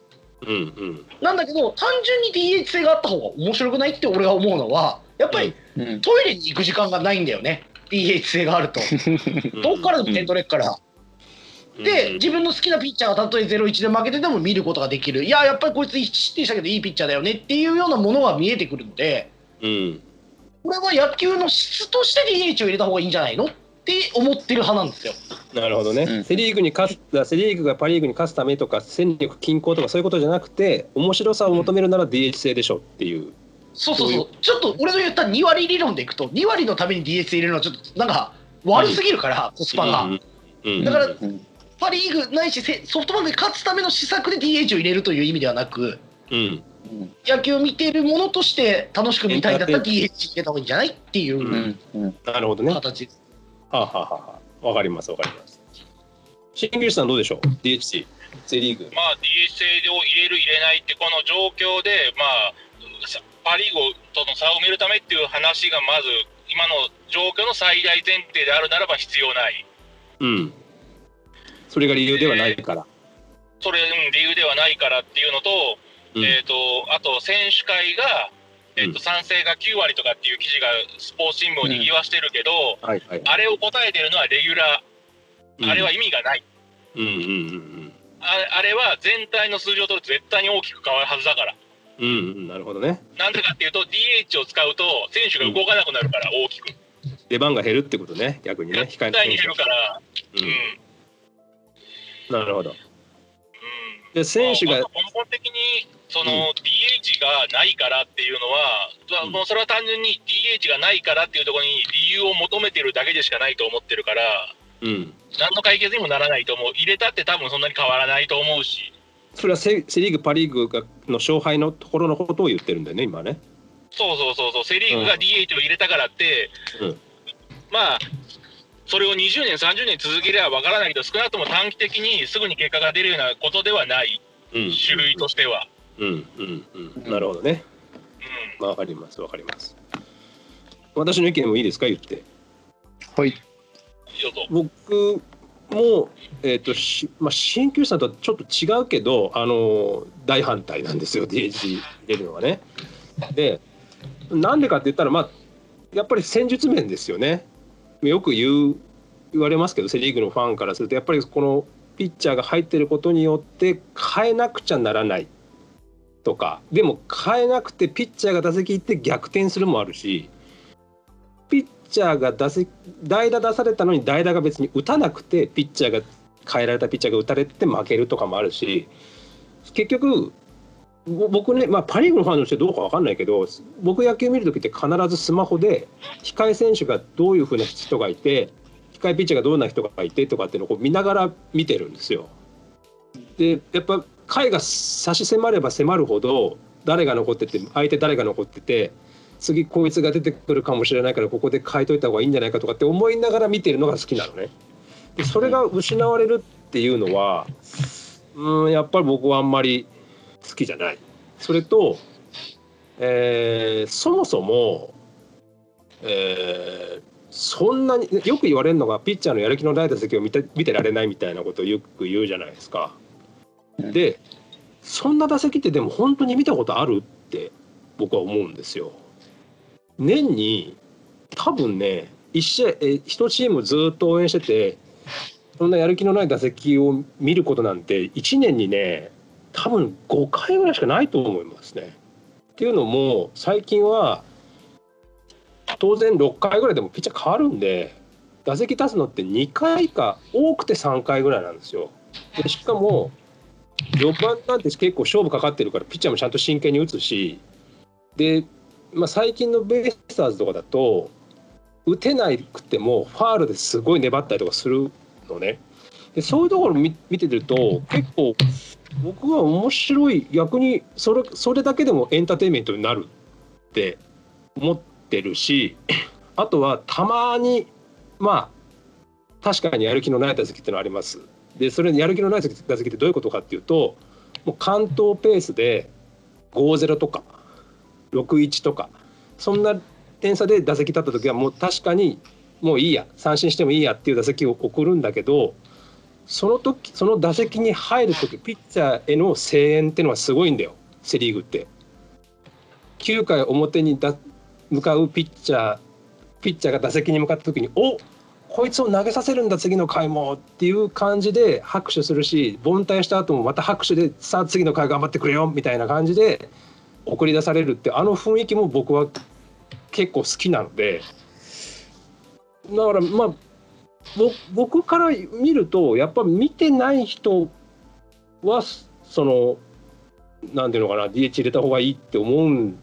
うんうん。なんだけど単純に DH 制があった方が面白くないって俺が思うのはやっぱりうん。トイレに行く時間がないんだよね。DH 制があると。どっからでも点取れっから。で自分の好きなピッチャーがたとえ0-1で負けてても見ることができる。いややっぱりこいつ1失点したけどいいピッチャーだよねっていうようなものが見えてくるのでうんこれは野球の質として DH を入れた方がいいんじゃないのって思ってる派なんですよ。なるほどね、うん。セ・リーグに勝つセ・リーグがパ・リーグに勝つためとか戦力均衡とかそういうことじゃなくて面白さを求めるなら DH 制でしょっていう、そうそうどそう。うちょっと俺の言った2割理論でいくと2割のために DH 入れるのはちょっとなんか悪すぎるから、コスパが、うん。うん。だからうん。パ・リーグないしせソフトバンクに勝つための施策で DH を入れるという意味ではなくうんうん野球を見ているものとして楽しく見たいんだったら DH 入れた方がいいんじゃないっていううん。うん。なるほどね。は形です。あ、はあはあはあ、わかりますわかります。新宮さんどうでしょう？DH セ・リーグ。まあ、DH 制を入れる、入れないって、この状況で、まあ、さパ・リーグとの差を埋めるためっていう話が、まず、今の状況の最大前提であるならば必要ない。うん。それが理由ではないから、それ、うん、理由ではないからっていうのと、うん。えっ、と、あと、選手会が、えっ、うん。と、賛成が9割とかっていう記事がスポーツ新聞を賑わしてるけど、はいはいあれを答えてるのはレギュラー、あれは意味がない。うんうんうんああれは全体の数字を取ると絶対に大きく変わるはずだから。うんなるほどね。なんでかっていうと、DH を使うと、選手が動かなくなるから、大きく。出番が減るってことね逆にね絶対に減るから、ううん。ん。なるほど。うん。で選手がまあ根本的にその、うん。DH がないからっていうのは、もうそれは単純に DH がないからっていうところに理由を求めてるだけでしかないと思ってるから、うん。何の解決にもならないと思う、入れたって多分そんなに変わらないと思うし、それはセセ・リーグパ・リーグがの勝敗のところのことを言ってるんだよね今ね。そうそうそうそう、セ・リーグが DH を入れたからって、うん。まあ、それを20年、30年続ければわからないけど、少なくとも短期的にすぐに結果が出るようなことではない、うん。種類としては。うんうんうん。なるほどね。うん。わかりますわかります。私の意見もいいですか？言って。はい。僕もえっ、としまあ鍼灸師さんとはちょっと違うけどあの大反対なんですよ [LAUGHS] DH 入れるのはね。でなんでかって言ったらまあやっぱり戦術面ですよね。よく言う言われますけどセ・リーグのファンからするとやっぱりこのピッチャーが入ってることによって変えなくちゃならないとかでも変えなくてピッチャーが打席行って逆転するもあるしピッチャーが打席代打出されたのに代打が別に打たなくてピッチャーが変えられたピッチャーが打たれて負けるとかもあるし結局僕ね、まあ、パ・リーグのファンとしてどうか分かんないけど僕野球見る時って必ずスマホで控え選手がどういうふうな人がいて控えピッチャーがどんな人がいてとかっていうのをこう見ながら見てるんですよ。でやっぱ回が差し迫れば迫るほど誰が残ってて相手誰が残ってて次こいつが出てくるかもしれないからここで変えといた方がいいんじゃないかとかって思いながら見てるのが好きなのね。でそれが失われるっていうのはうんやっぱり僕はあんまり好きじゃない。それと、えーそもそも、えーそんなによく言われるのがピッチャーのやる気のない打席を見て見てられないみたいなことをよく言うじゃないですか。でそんな打席ってでも本当に見たことあるって僕は思うんですよ。年に多分ね一試合え1チームずっと応援しててそんなやる気のない打席を見ることなんて1年にね多分5回ぐらいしかないと思いますね。っていうのも最近は当然6回ぐらいでもピッチャー変わるんで打席立つのって2回か多くて3回ぐらいなんですよ。でしかも序盤なんて結構勝負かかってるからピッチャーもちゃんと真剣に打つしで、まあ、最近のベイスターズとかだと打てなくてもファールですごい粘ったりとかするのね。でそういうところ見見てると結構僕は面白い逆にそれそれだけでもエンターテインメントになるって思ってるしあとはたまにまあ確かにやる気のない打席っていうのはあります。でそれやる気のない打席ってどういうことかっていうともう関東ペースで5-0とか6-1とかそんな点差で打席立った時はもう確かにもういいや三振してもいいやっていう打席を送るんだけどその時その打席に入る時ピッチャーへの声援っていうのはすごいんだよセ・リーグって。9回表にだ向かうピッチャーピッチャーが打席に向かった時に「おこいつを投げさせるんだ次の回も」っていう感じで拍手するし凡退した後もまた拍手で「さあ次の回頑張ってくれよ」みたいな感じで送り出されるってあの雰囲気も僕は結構好きなので。だからまあ僕から見るとやっぱ見てない人はそのなんていうのかな DH 入れた方がいいって思うん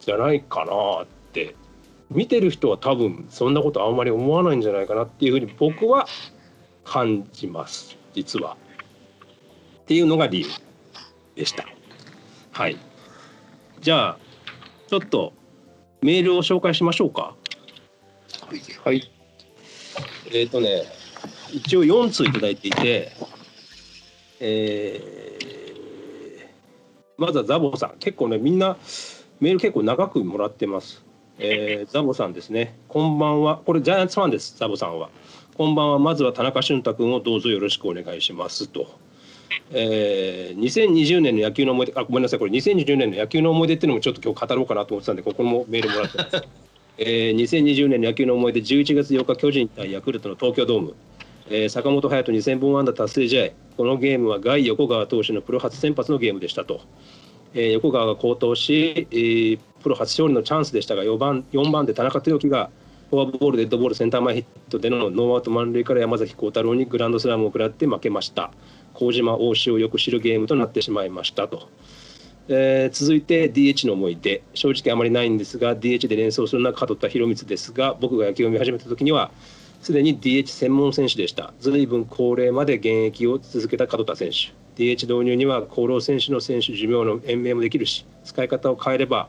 じゃないかなって。見てる人は多分そんなことあんまり思わないんじゃないかなっていうふうに僕は感じます実は。っていうのが理由でした。はい。じゃあちょっとメールを紹介しましょうか。はい。えっ、とね一応4通いただいていて、えーまずはザボさん結構ねみんなメール結構長くもらってます。えーザボさんですね。こんばんは。これジャイアンツファンです。ザボさんは。こんばんは。まずは田中俊太君をどうぞよろしくお願いしますと。えー2020年の野球の思い出あごめんなさいこれ2020年の野球の思い出っていうのもちょっと今日語ろうかなと思ってたんでここもメールもらってます。[LAUGHS] えー2020年の野球の思い出11月8日巨人対ヤクルトの東京ドーム、えー坂本勇人2000本安打達成試合このゲームはガイ横川投手のプロ初先発のゲームでしたと、えー横川が好投し、えープロ初勝利のチャンスでしたが4番 ,4 番で田中豊樹がフォアボールデッドボールセンター前ヒットでのノーアウト満塁から山崎幸太郎にグランドスラムを食らって負けました。麹島大志をよく知るゲームとなってしまいましたと。えー続いて DH の思い出。正直あまりないんですが DH で連想するのは門田博光ですが僕が野球を見始めた時にはすでに DH 専門選手でした。随分高齢まで現役を続けた門田選手。DH 導入には厚労選手の選手寿命の延命もできるし使い方を変えれば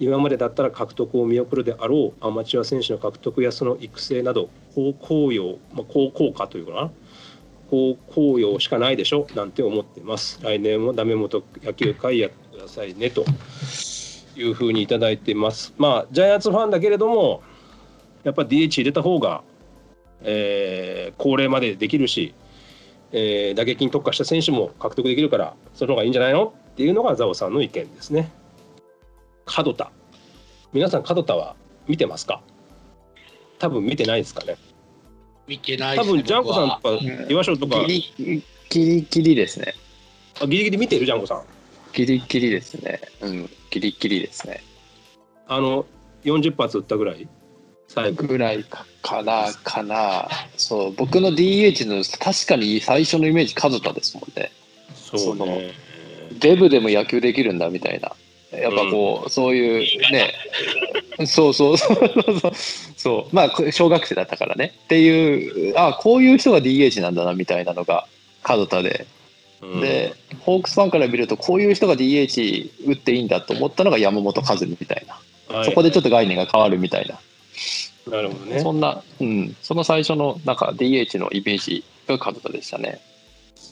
今までだったら獲得を見送るであろうアマチュア選手の獲得やその育成など高効用、まあ、高効果というかな？高効用しかないでしょ？なんて思ってます。来年もダメ元野球界やってくださいねと。いうふうにいただいてます。まあジャイアンツファンだけれどもやっぱ DH 入れた方が、えー高齢までできるし、えー打撃に特化した選手も獲得できるからその方がいいんじゃないの？っていうのがザオさんの意見ですね。門田。皆さん門田は見てますか？多分見てないですかね。見てないね多分ジャンコさんとかうん。岩翔とか。ギリギリギリですね。あギリギリ見てるジャンコさん。ギリギリですね。うん、ギリギリですね。あの40発撃ったぐらい最後。ぐらいかかな、かな。そう、僕の DH の確かに最初のイメージ、門田ですもんね。そうね。デブでも野球できるんだみたいな。やっぱこう、そういうね、そうそう。そうそう、そう、まあ、こ小学生だったからね。っていう、あこういう人が DH なんだなみたいなのが、門田で、うん。で、ホークスファンから見ると、こういう人が DH 打っていいんだと思ったのが山本和美みたいな、はい。そこでちょっと概念が変わるみたいな、なるほどね。そんな、うん、その最初のなんか DH のイメージが門田でしたね。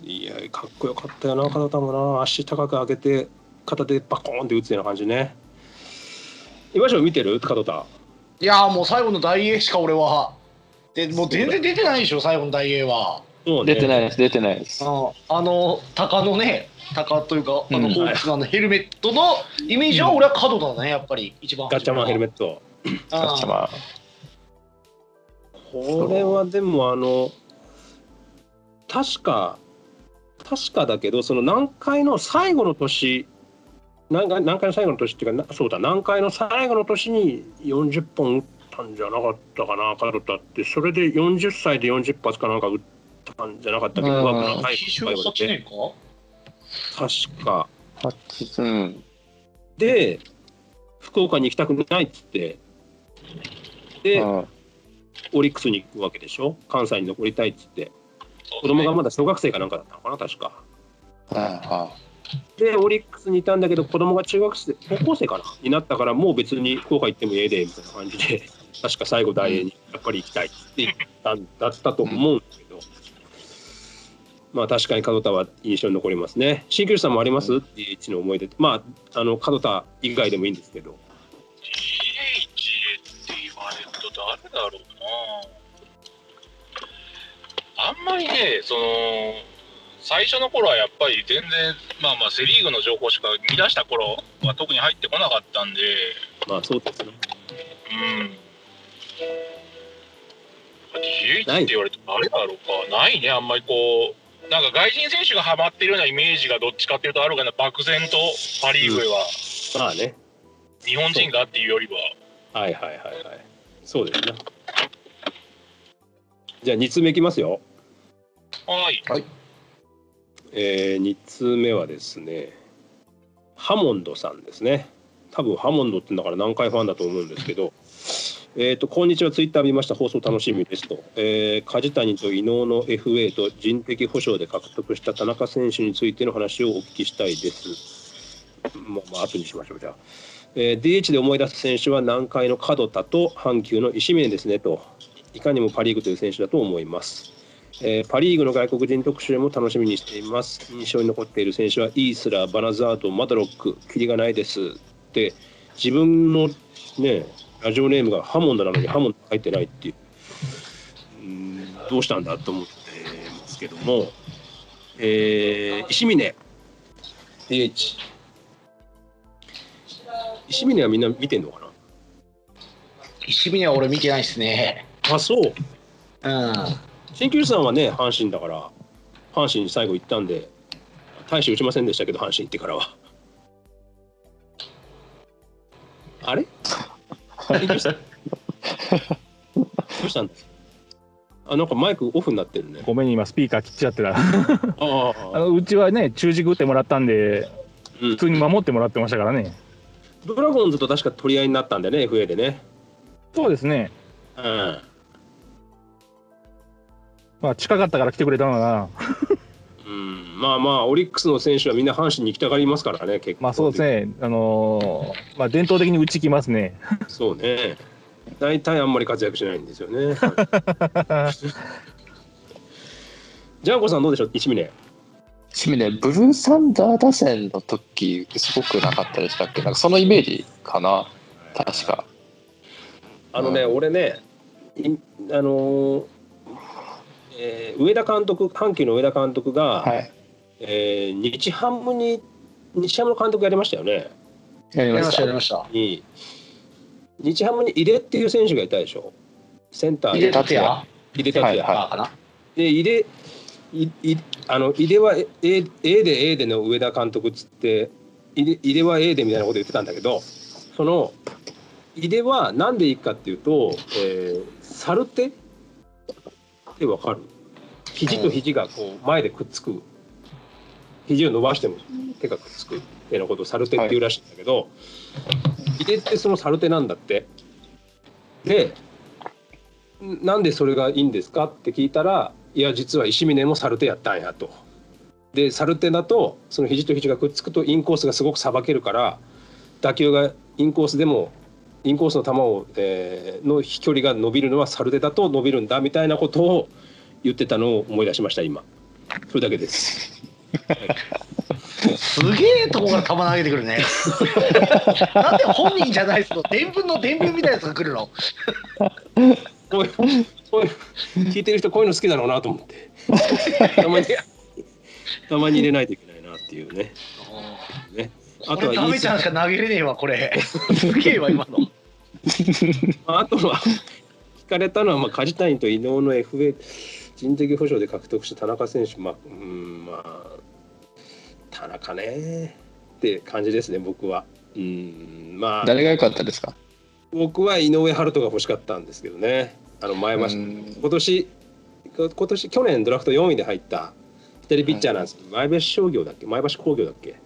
いやかっこよかったよな片田もな。足高く上げて片手でバコーンって打つような感じね。今城見てる？門田いやーもう最後の大英しか俺は。でもう全然出てないでしょ最後の大英は。ね。出てないです、出てないです。ああの鷹のね鷹というかあのうん。ホークスのヘルメットのイメージは俺は角田だねやっぱり一番ガッチャマンヘルメッットトガッチャマンこれはでもあの確か確かだけどその南海の最後の年南海南海の最後の年っていうかなそうだ南海の最後の年に40本打ったんじゃなかったかな門田って。それで40歳で40発かなんか打ったんじゃなかったけ？ど、うん。うわ長い必勝8年か？確か。八うん、で福岡に行きたくないっつってで、うんオリックスに行くわけでしょ？関西に残りたいっつって。子供がまだ小学生かなんかだったのかな確か。あでオリックスにいたんだけど子供が中学生高校生かな？になったからもう別に福岡行ってもええでみたいな感じで [LAUGHS] 確か最後大英にやっぱり行きたいって言ったんだったと思うんだけど、まあ確かに門田は印象に残りますね。新旧さんもあります ?DH の思い出まああの門田以外でもいいんですけどだろうな。あんまりねその最初の頃はやっぱり全然まあまあセ・リーグの情報しか見出した頃は特に入ってこなかったんで。まあそうですね。うん。DH って言われて誰だろうか。ないね。あんまりこうなんか外人選手がハマってるようなイメージがどっちかっていうとあるかな。漠然とパ・リーグでは、まあね。日本人がっていうよりは。はいはいはいはいそうですねじゃあ2つ目いきますよ。はい。えー、2つ目はですねハモンドさんですね。多分ハモンドって言うんだから何回ファンだと思うんですけど。[LAUGHS] えーとこんにちは。ツイッター見ました。放送楽しみですと、えー梶谷と伊能の FA と人的保障で獲得した田中選手についての話をお聞きしたいです。まあまあ後にしましょう。じゃあ、えー DH で思い出す選手は南海の門田と阪急の石峰ですねといかにもパ・リーグという選手だと思います。えーパ・リーグの外国人特集も楽しみにしています。印象に残っている選手はイースラー、バナザード、マドロック、キリがないですって自分のねラジオネームがハモンドなのにハモンド入ってないっていう。うんどうしたんだと思ってますけども、えー石峰。DH 石峰はみんな見てんのかな？石見は俺見てないですね。あそう。うん。新球さんはね阪神だから阪神に最後行ったんで大して打ちませんでしたけど阪神行ってからは。あれ？新球さん？[LAUGHS] どうしたん？ですかあなんかマイクオフになってるね。ごめん今スピーカー切っちゃってた。あああのうちはね中軸打ってもらったんでうん。普通に守ってもらってましたからねドラゴンズと確か取り合いになったんでね FA でね。そうですね。うん。まあ近かったから来てくれたのかな。うん。まあまあオリックスの選手はみんな阪神に行きたがりますからね結構。まあそうですね。あのーまあ伝統的に打ちきますね。そうね。大体あんまり活躍しないんですよね。[LAUGHS] ジャンコさんどうでしょう？趣味ね、ブルーサンダー打線の時すごくなかったでしたっけ？なんかそのイメージかな？確か。あのね、うん。俺ねいあのーえー上田監督阪急の上田監督が、はい。えー日ハムに日ハムの監督やりましたよね？やりまし。た。たやりました。に日ハムに井出っていう選手がいたでしょ？センター入れでたてや井出達也、はいあかなで井出いいあの井出は A, A, で A での上田監督っつって井出は A でみたいなこと言ってたんだけどその井出は何でいいかっていうと、えー、サルテってわかる？肘と肘がこう前でくっつく。肘を伸ばしても手がくっつくっていうようなことをサルテっていうらしいんだけど、井出ってそのサルテなんだって。でんなんでそれがいいんですか？って聞いたらいや実は石峰もサルテやったんやと。でサルテだとその肘と肘がくっつくとインコースがすごくさばけるから打球がインコースでもインコースの球を、えーの飛距離が伸びるのはサルテだと伸びるんだみたいなことを言ってたのを思い出しました今。それだけです。[LAUGHS] すげえとこから球投げてくるね。なんで本人じゃないですの？伝聞の伝聞みたいなやつが来るの？こういうこういう聞いてる人こういうの好きだろうなと思って。たまにたまに入れないといけないなっていうね。ね。あとはこれダメちゃんしか投げれねえわこれ。すげえわ今の。[LAUGHS] あとは聞かれたのは、まあ、梶谷と伊能の FA 人的保障で獲得した田中選手、まあ、うんまあ田中ねって感じですね僕は。うんまあ。誰が良かったですか？僕は井上春人が欲しかったんですけどねあの前橋うん。今年今年去年ドラフト4位で入った左ピッチャーなんです。けど、前橋商業だっけ？前橋工業だっけ？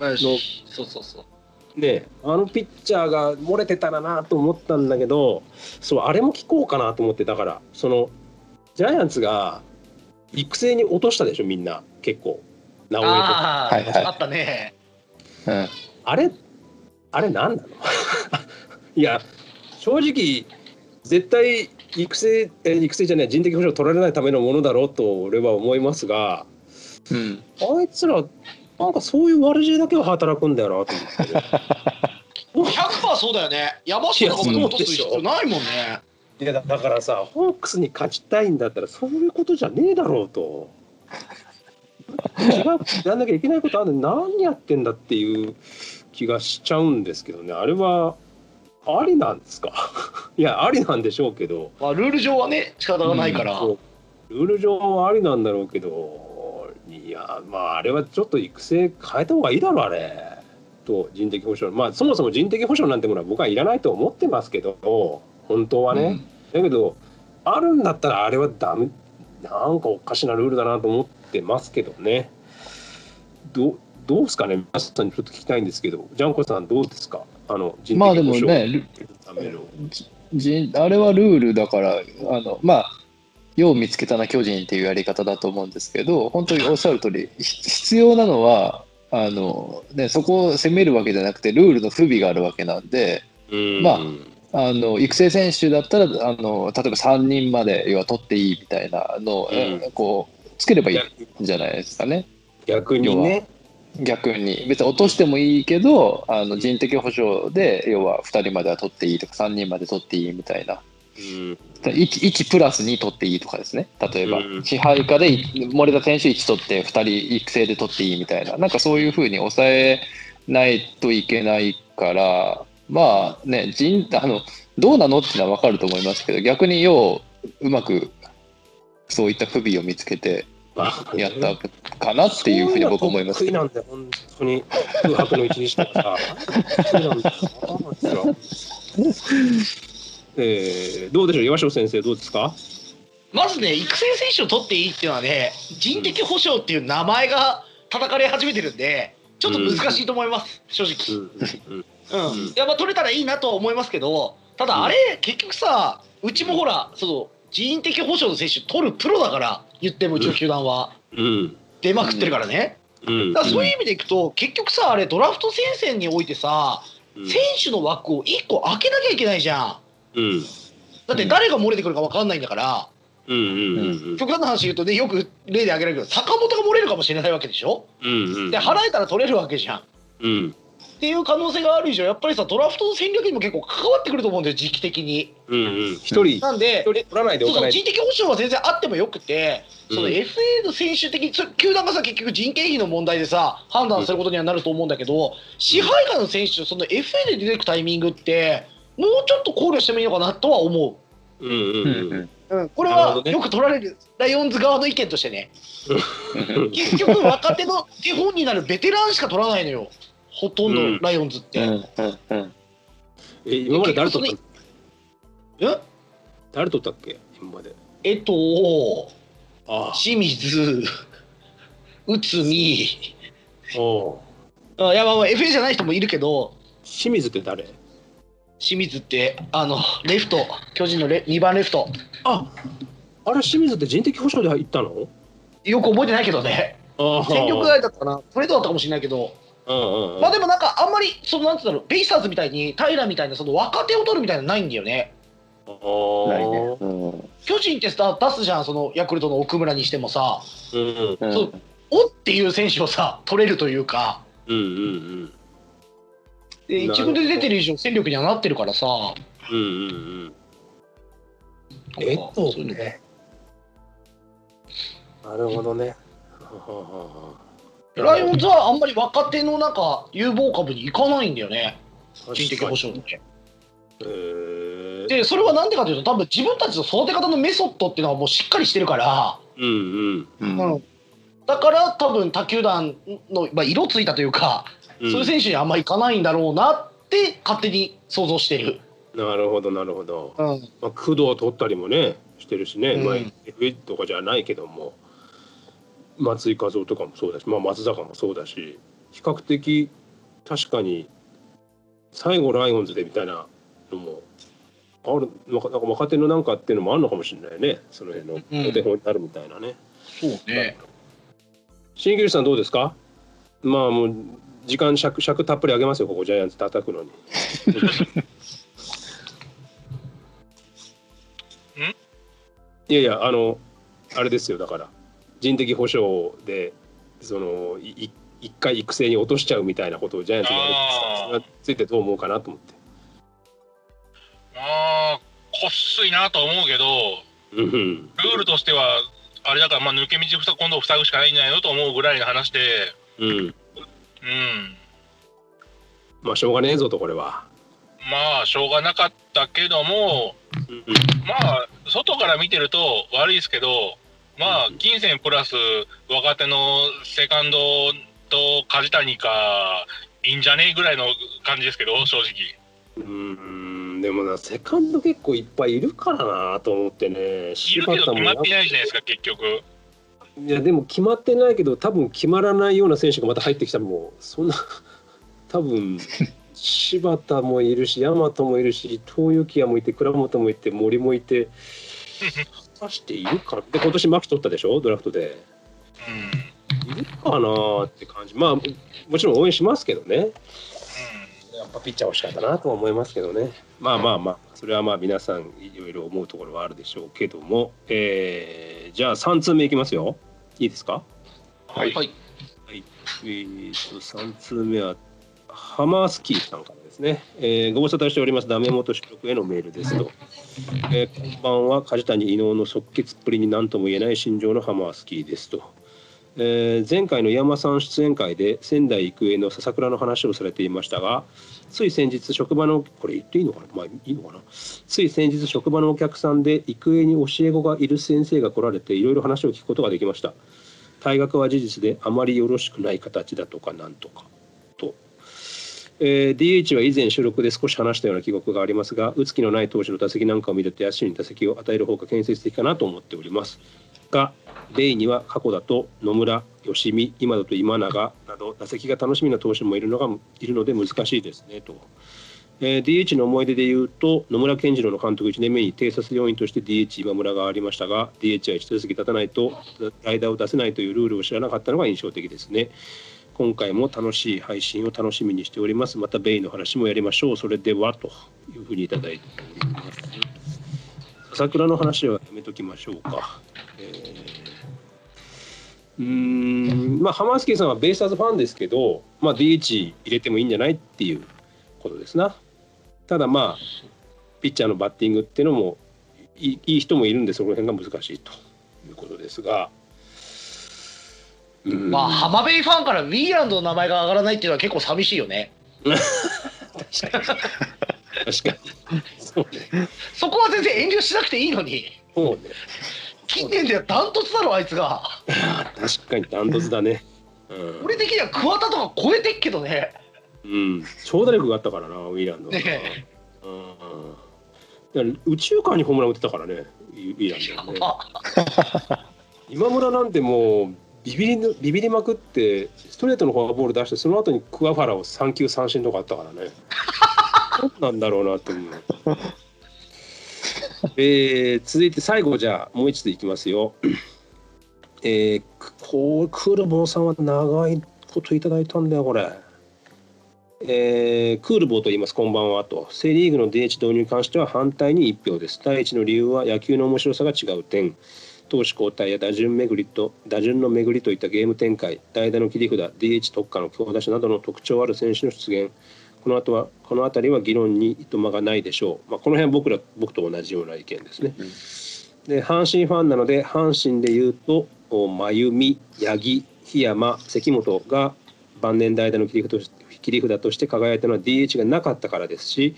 のそうそうそう。ねあのピッチャーが漏れてたらなと思ったんだけどそうあれも聞こうかなと思ってだからそのジャイアンツが育成に落としたでしょみんな結構。直江とか。ああ、はいはい。あったね。うん。あれあれ何なの？[LAUGHS] いや正直絶対育成え育成じゃない人的保障取られないためのものだろうと俺は思いますがうんあいつらなんかそういう悪知恵だけは働くんだよなと思って。100%そうだよね。山下とかも落とす必要ないもんね。いやだだからさホークスに勝ちたいんだったらそういうことじゃねえだろうと違うやんなきゃいけないことあるのに何やってんだっていう気がしちゃうんですけどねあれはありなんですか？[LAUGHS] いやありなんでしょうけど。まあルール上はね仕方がないから。そう。ルール上はありなんだろうけどいやまああれはちょっと育成変えた方がいいだろうあれ。と人的保障。まあそもそも人的保障なんてものは僕はいらないと思ってますけど本当はね、だけどあるんだったらあれはダメなんかおかしなルールだなと思ってますけどね。どうどうですかね？皆さんにちょっと聞きたいんですけどジャンコさんどうですか？あの人的まあでもねあれはルールだからあのまあよう見つけたな巨人っていうやり方だと思うんですけど本当におっしゃる通りひ必要なのはあの、ね、そこを責めるわけじゃなくてルールの不備があるわけなんでうん。まあの育成選手だったらあの例えば3人まで要は取っていいみたいなのを、うん。こうつければいいんじゃないですかね。逆にね逆に。別に落としてもいいけどあの人的保障で要は2人までは取っていいとか3人まで取っていいみたいな。うん。1, 1プラス2取っていいとかですね。例えば、うん。支配下でい漏れた選手1取って2人育成で取っていいみたいな。なんかそういうふうに抑えないといけないからまあね人あのどうなのっていうのは分かると思いますけど逆によううまくそういった不備を見つけてまあやったかなっていうふうに僕は思います得意なんだよ、本当に。空白の一日とかさ。得意なんだよなあいつらえーどうでしょう、岩城先生、どうですか？まずね育成選手を取っていいっていうのはね人的保障っていう名前が叩かれ始めてるんでちょっと難しいと思います、正直。うんうんうん、うんいやまあ取れたらいいなとは思いますけどただあれ、結局さうちもほらその人的保障の選手取るプロだから言ってもうちの球団は、うん。出まくってるからね、うん。だからそういう意味でいくと結局さあれドラフト戦線においてさ、うん。選手の枠を1個開けなきゃいけないじゃん。うん。だって誰が漏れてくるか分かんないんだから、うんうん極端な話言うとねよく例で挙げられるけど坂本が漏れるかもしれないわけでしょ？うんうん。で払えたら取れるわけじゃん。うんっていう可能性がある以上やっぱりさドラフトの戦略にも結構関わってくると思うんだよ時期的に。うんうん。一人。なんで一人取らないでおそうか人的保障は全然あってもよくて、そのうん FA の選手的にそ球団がさ結局人件費の問題でさ判断することにはなると思うんだけど、支配下の選手その FA で出てくタイミングってもうちょっと考慮してもいいのかなとは思う。んうんうんうんうん。う、うん、これはよく取られるライオンズ側の意見としてね。う [LAUGHS] ん結局若手の手本になるベテランしか取らないのよほとんうん。どライオンズって。うんうんうん。え今まで誰取ったえ？誰取ったっけ？今まで。えっとあ清水内海。あおう。あいやまあまあ FA じゃない人もいるけど。清水って誰？清水ってあのレフト。巨人のレ2番レフト。ああれ清水って人的保障で行ったの？よく覚えてないけどね。戦力外だったかな、トレードだったかもしれないけど、うんうんうん。まあでもなんか、あんまり、そのなんつうんだろう、ベイスターズみたいに、平みたいな、その若手を取るみたいなのないんだよね。ないね。うん。巨人ってさ、出すじゃん、そのヤクルトの奥村にしてもさ、うんうんうん。そうおっていう選手をさ、取れるというか、うんうんでなるほど一軍で出てる以上、戦力にはなってるからさ、うんうんうん。うんえっとねなるほどねライオンズはあんまり若手のなんか有望株に行かないんだよね、人的保障って。で、それはなんでかというと、多分自分たちの育て方のメソッドっていうのはもうしっかりしてるから、うんうん。うん。うん。だから多分他球団の、まあ、色ついたというか、うん。そういう選手にあんまり行かないんだろうなって勝手に想像してる。なるほどなるほど、うん。まあ、工藤取ったりもねしてるしね、うん。まあ、FA とかじゃないけども松井稼頭とかもそうだし、まあ、松坂もそうだし比較的確かに最後ライオンズでみたいなのもあるなんか若手のなんかっていうのもあるのかもしれないねその辺のうんお手本になるみたいなね。そうね。新桐さんどうですか？まあもう時間尺尺たっぷりあげますよここジャイアンツ叩くのに。[LAUGHS] いやいやあのあれですよだから人的保障でその一回育成に落としちゃうみたいなことをジャイアンツがやるあー。それについてどう思うかなと思って。まあ、こっすいなと思うけど、ルールとしては、あれだから、まあ、抜け道ふさ今度塞ぐしかないんじゃないのと思うぐらいの話で、うん、うん、まあしょうがねえぞとこれは。まあ、しょうがなかったけども、うんまあ、外から見てると悪いですけど、まあ、金銭プラス若手のセカンドと梶谷か、いいんじゃねえぐらいの感じですけど、正直。うんでもなセカンド結構いっぱいいるからなと思ってねいる柴けど決まってないじゃないですか、結局。いやでも決まってないけど多分決まらないような選手がまた入ってきたらもうそんな多分柴田もいるし大和もいるし東幸也もいて倉本もいて森もいて [LAUGHS] 果たしているかで今年牧取ったでしょ？ドラフトで。うん。いるかなって感じ。まあもちろん応援しますけどね。やっぱピッチャー欲しかったなとは思いますけどね。まあまあまあそれはまあ皆さんいろいろ思うところはあるでしょうけども、えーじゃあ3通目いきますよ。いいですか？はい。はい。はい、えー、と3通目はハマースキーさんかね、えーご無沙汰しておりますダメ元主力へのメールですと、えーこんばんは。梶谷伊能の即決っぷりに何とも言えない心情のハマースキーですと、えー前回の山さん出演会で仙台育英の笹倉の話をされていましたがつい先日職場のこれ言っていいのかな？まあいいのかな？つい先日職場のお客さんで育英に教え子がいる先生が来られていろいろ話を聞くことができました。退学は事実であまりよろしくない形だとかなんとか。と、えー DH は以前収録で少し話したような記憶がありますが打つ気のない投手の打席なんかを見ると野手に打席を与える方が建設的かなと思っておりますがレイには過去だと野村吉見今だと今永など打席が楽しみな投手もいるのがいるので難しいですねと。えー DH の思い出で言うと野村健次郎の監督1年目に偵察要員として DH 今村がありましたが DH は一打席立たないと間を出せないというルールを知らなかったのが印象的ですね今回も楽しい配信を楽しみにしております。またベイの話もやりましょう。それではというふうにいただいております。笹倉の話はやめときましょうか、えーうん。まあハマースキーさんはベイスターズファンですけど、まあ、DH 入れてもいいんじゃないっていうことですな。ただまあピッチャーのバッティングっていうのもいいい人もいるんでそこら辺が難しいということですが、まあ、浜ベイファンからウィーランドの名前が上がらないっていうのは結構寂しいよね。確かにそうねそこは全然遠慮しなくていいのに。そうね近年ではダントツだろ、あいつが。確かにダントツだね。うん俺的には桑田とか超えてっけどね。うん、長打力があったからな、ウィーランド。ねうん宇宙間にホームラン打ってたからね、ウィーランドはね。あ今村なんてもうビビりのビビりまくってストレートのフォアボール出してその後に桑原を三球三振とかあったからね [LAUGHS] 何なんだろうなって思う、えー続いて最後じゃあもう一度いきますよえー、こうクールボーさんは長いこといただいたんだよこれ。えー、クールボーと言います、こんばんはと。セ・リーグの DH 導入に関しては反対に1票です。第一の理由は野球の面白さが違う点。投手交代や打順巡りと打順の巡りといったゲーム展開、代打の切り札、DH 特化の強打者などの特徴ある選手の出現、この後はこの辺りは議論にいとまがないでしょう。まあ、この辺は僕ら僕と同じような意見ですね。で阪神ファンなので阪神でいうと真由美、八木、檜山、関本が晩年代打の切り札切り札として輝いたのは DH がなかったからですし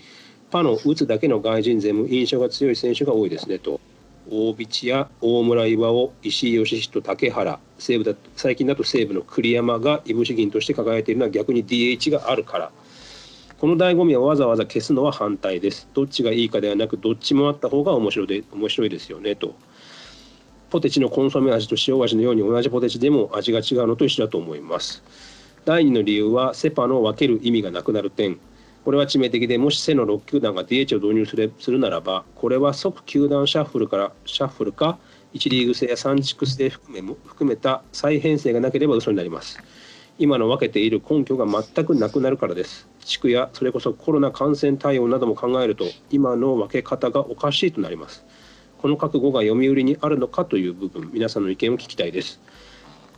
パの打つだけの外人勢も印象が強い選手が多いですねと大渕や大村岩尾石井義人竹原。西武だ最近だと西武の栗山がいぶし銀として輝いているのは逆に DH があるから。この醍醐味をわざわざ消すのは反対です。どっちがいいかではなくどっちもあった方が面白で面白いですよねと。ポテチのコンソメ味と塩味のように同じポテチでも味が違うのと一緒だと思います。第2の理由はセ・パの分ける意味がなくなる点。これは致命的でもしセの6球団が DH を導入するするならばこれは即球団シャッフルからシャッフルか1リーグ制や3地区制含めも含めた再編成がなければ嘘になります。今の分けている根拠が全くなくなるからです。地区やそれこそコロナ感染対応なども考えると今の分け方がおかしいとなります。この覚悟が読売にあるのかという部分皆さんの意見を聞きたいです。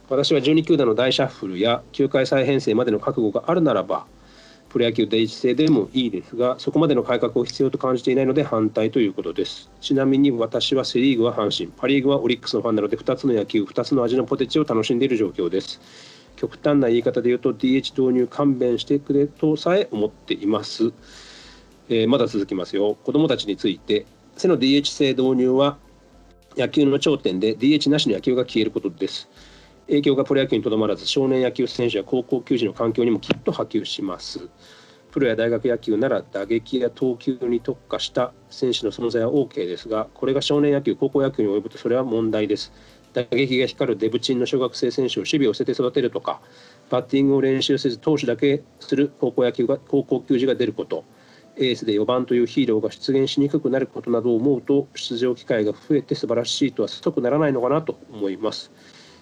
私は12球団の大シャッフルや球界再編成までの覚悟があるならばプロ野球第一制でもいいですがそこまでの改革を必要と感じていないので反対ということです。ちなみに私はセ・リーグは阪神。パ・リーグはオリックスのファンなので2つの野球2つの味のポテチを楽しんでいる状況です。極端な言い方で言うと DH 導入勘弁してくれとさえ思っています、えーまだ続きますよ。子どもたちについて背の DH 制導入は野球の頂点で DH なしの野球が消えることです。影響がプロ野球にとどまらず少年野球選手や高校球児の環境にもきっと波及します。プロや大学野球なら打撃や投球に特化した選手の存在は OK ですがこれが少年野球高校野球に及ぶとそれは問題です。打撃が光るデブチンの小学生選手を守備を捨てて育てるとかバッティングを練習せず投手だけする高校野球が高校球児が出ることエースで4番というヒーローが出現しにくくなることなどを思うと出場機会が増えて素晴らしいとは即ならないのかなと思います。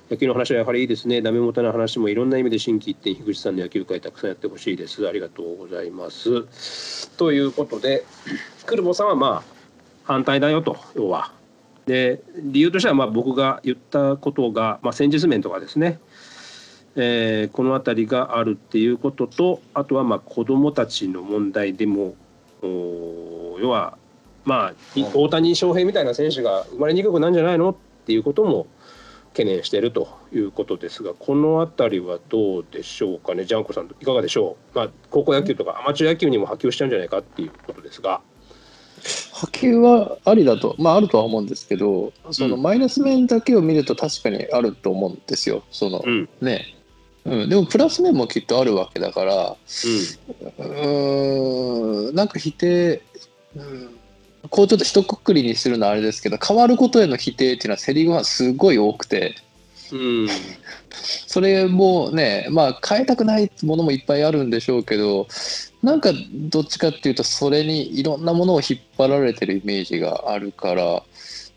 野球の話はやはりいいですね。ダメ元の話もいろんな意味で心機一転樋口さんの野球界たくさんやってほしいです。ありがとうございます。ということでクルボさんはまあ反対だよと要は。で理由としてはまあ僕が言ったことが、まあ、戦術面とかですね、えーこの辺りがあるっていうこととあとはまあ子どもたちの問題でもお要はまあい大谷翔平みたいな選手が生まれにくくなるんじゃないの？っていうことも懸念しているということですがこの辺りはどうでしょうかね？ジャンコさんいかがでしょう、まあ、高校野球とかアマチュア野球にも波及しちゃうんじゃないかっていうことですが。波及はありだと、まあ、あるとは思うんですけど、そのうんマイナス面だけを見ると確かにあると思うんですよ。そのうん。ね。うん、でもプラス面もきっとあるわけだから、うーん、なんか否定、うん、こうちょっと一括りにするのはあれですけど、変わることへの否定っていうのはセ・リーグはすごい多くて、うん。うんそれもね、まあ、変えたくないものもいっぱいあるんでしょうけど、なんかどっちかっていうと、それにいろんなものを引っ張られてるイメージがあるから、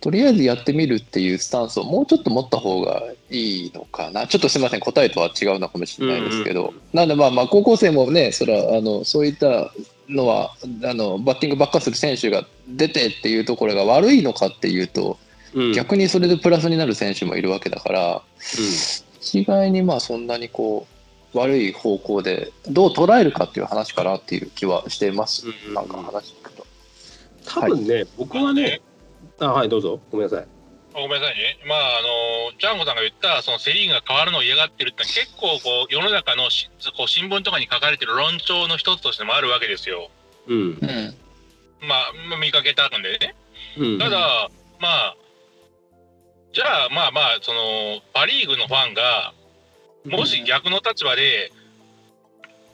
とりあえずやってみるっていうスタンスをもうちょっと持った方がいいのかな。ちょっとすみません、答えとは違うのかもしれないですけど、なんでまあまあ、高校生もね、それはあのそういったのはあの、バッティングばっかする選手が出てっていうところが悪いのかっていうと、うん。逆にそれでプラスになる選手もいるわけだから、一概にまあそんなにこう悪い方向でどう捉えるかっていう話かなっていう気はしてます、うん。なんか話聞くと。多分ね、僕はねあはいどうぞ。ごめんなさい。ごめんなさいね。まあ、あの、ジャンゴさんが言った、そのセ・リーグが変わるのを嫌がってるってのは結構、こう、世の中のしこう新聞とかに書かれてる論調の一つとしてもあるわけですよ。うんうんまあ、まあ見かけたんでね。うんただ、まあ、じゃあ、まあまあ、その、パ・リーグのファンが、もし逆の立場で、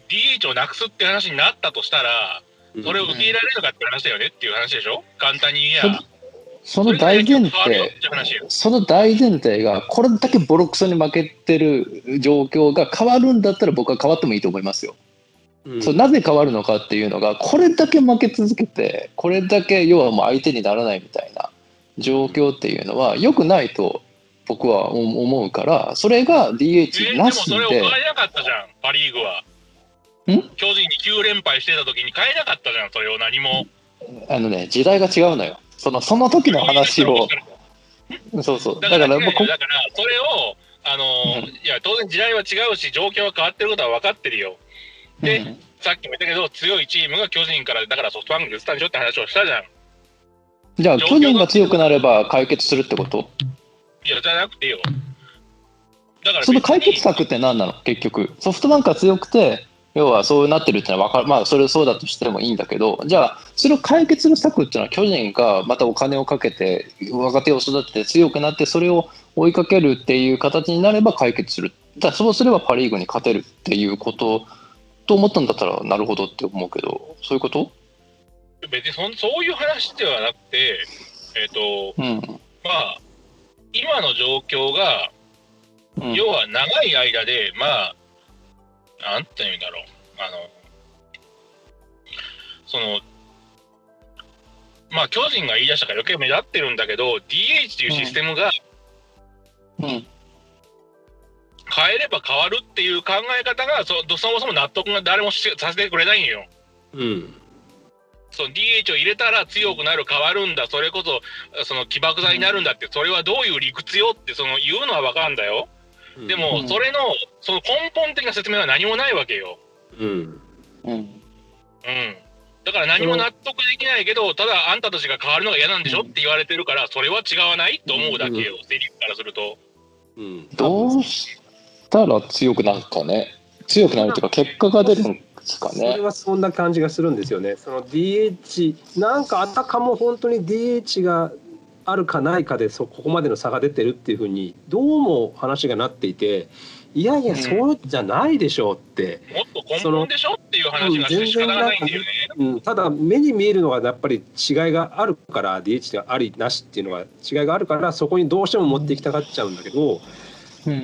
DH をなくすって話になったとしたら、それを受け入れられるのかって話だよねっていう話でしょ？簡単に言えや。その大前提。その大前提がこれだけボロクソに負けてる状況が変わるんだったら僕は変わってもいいと思いますよ。うんそうなぜ変わるのかっていうのがこれだけ負け続けてこれだけ要はもう相手にならないみたいな状況っていうのは良くないと僕は思うからそれがえ DH でもなしそれをで変えなかったじゃん、パ・リーグは。ん？巨人に9連敗してた時に変えなかったじゃん、それを何も。あのね時代が違うのよそのその時の話をそうそうだから、だからからそれを、あのーいや、当然時代は違うし、状況は変わってることは分かってるよ。でうんさっきも言ったけど、強いチームが巨人から、だからソフトバンクに移ったんでしょって話をしたじゃん。じゃあ巨人が強くなれば解決するってこと？いや、じゃなくてよ。だからその解決策って何なの？結局ソフトバンクが強くて要はそうなってるってのは分かる。まあそれそうだとしてもいいんだけどじゃあそれを解決する策っていうのは巨人がまたお金をかけて若手を育てて強くなってそれを追いかけるっていう形になれば解決する。だそうすればパ・リーグに勝てるっていうことと思ったんだったらなるほどって思うけどそういうこと？別にそんそういう話ではなくて、えっ、と、うん。まあ、今の状況が、うん。要は長い間で、まあ、なんていうんだろう、あの、その、まあ、巨人が言い出したから余計目立ってるんだけど、DH っていうシステムがうん。変えれば変わるっていう考え方がそ、そもそも納得が誰もしさせてくれないんよ。うん。その DH を入れたら強くなる変わるんだ。それこそその起爆剤になるんだってそれはどういう理屈よってその言うのは分かるんだよでもうん。それのその根本的な説明は何もないわけよ、うん。うん。うん、だから何も納得できないけどただあんたたちが変わるのが嫌なんでしょ？って言われてるからそれは違わないと思うだけよ。セ・リーグからすると。うん。どうしたら強くなるかね。強くなるっていうか結果が出るんですかそれねはそんな感じがするんですよね。その DH なんかあたかも本当に DH があるかないかでそここまでの差が出てるっていうふうにどうも話がなっていていやいやうん。そうじゃないでしょうって、もっと根本でしょっていう話がして仕方がないんだよね。うん、ただ目に見えるのはやっぱり違いがあるから DH がありなしっていうのが違いがあるからそこにどうしても持っていきたがっちゃうんだけど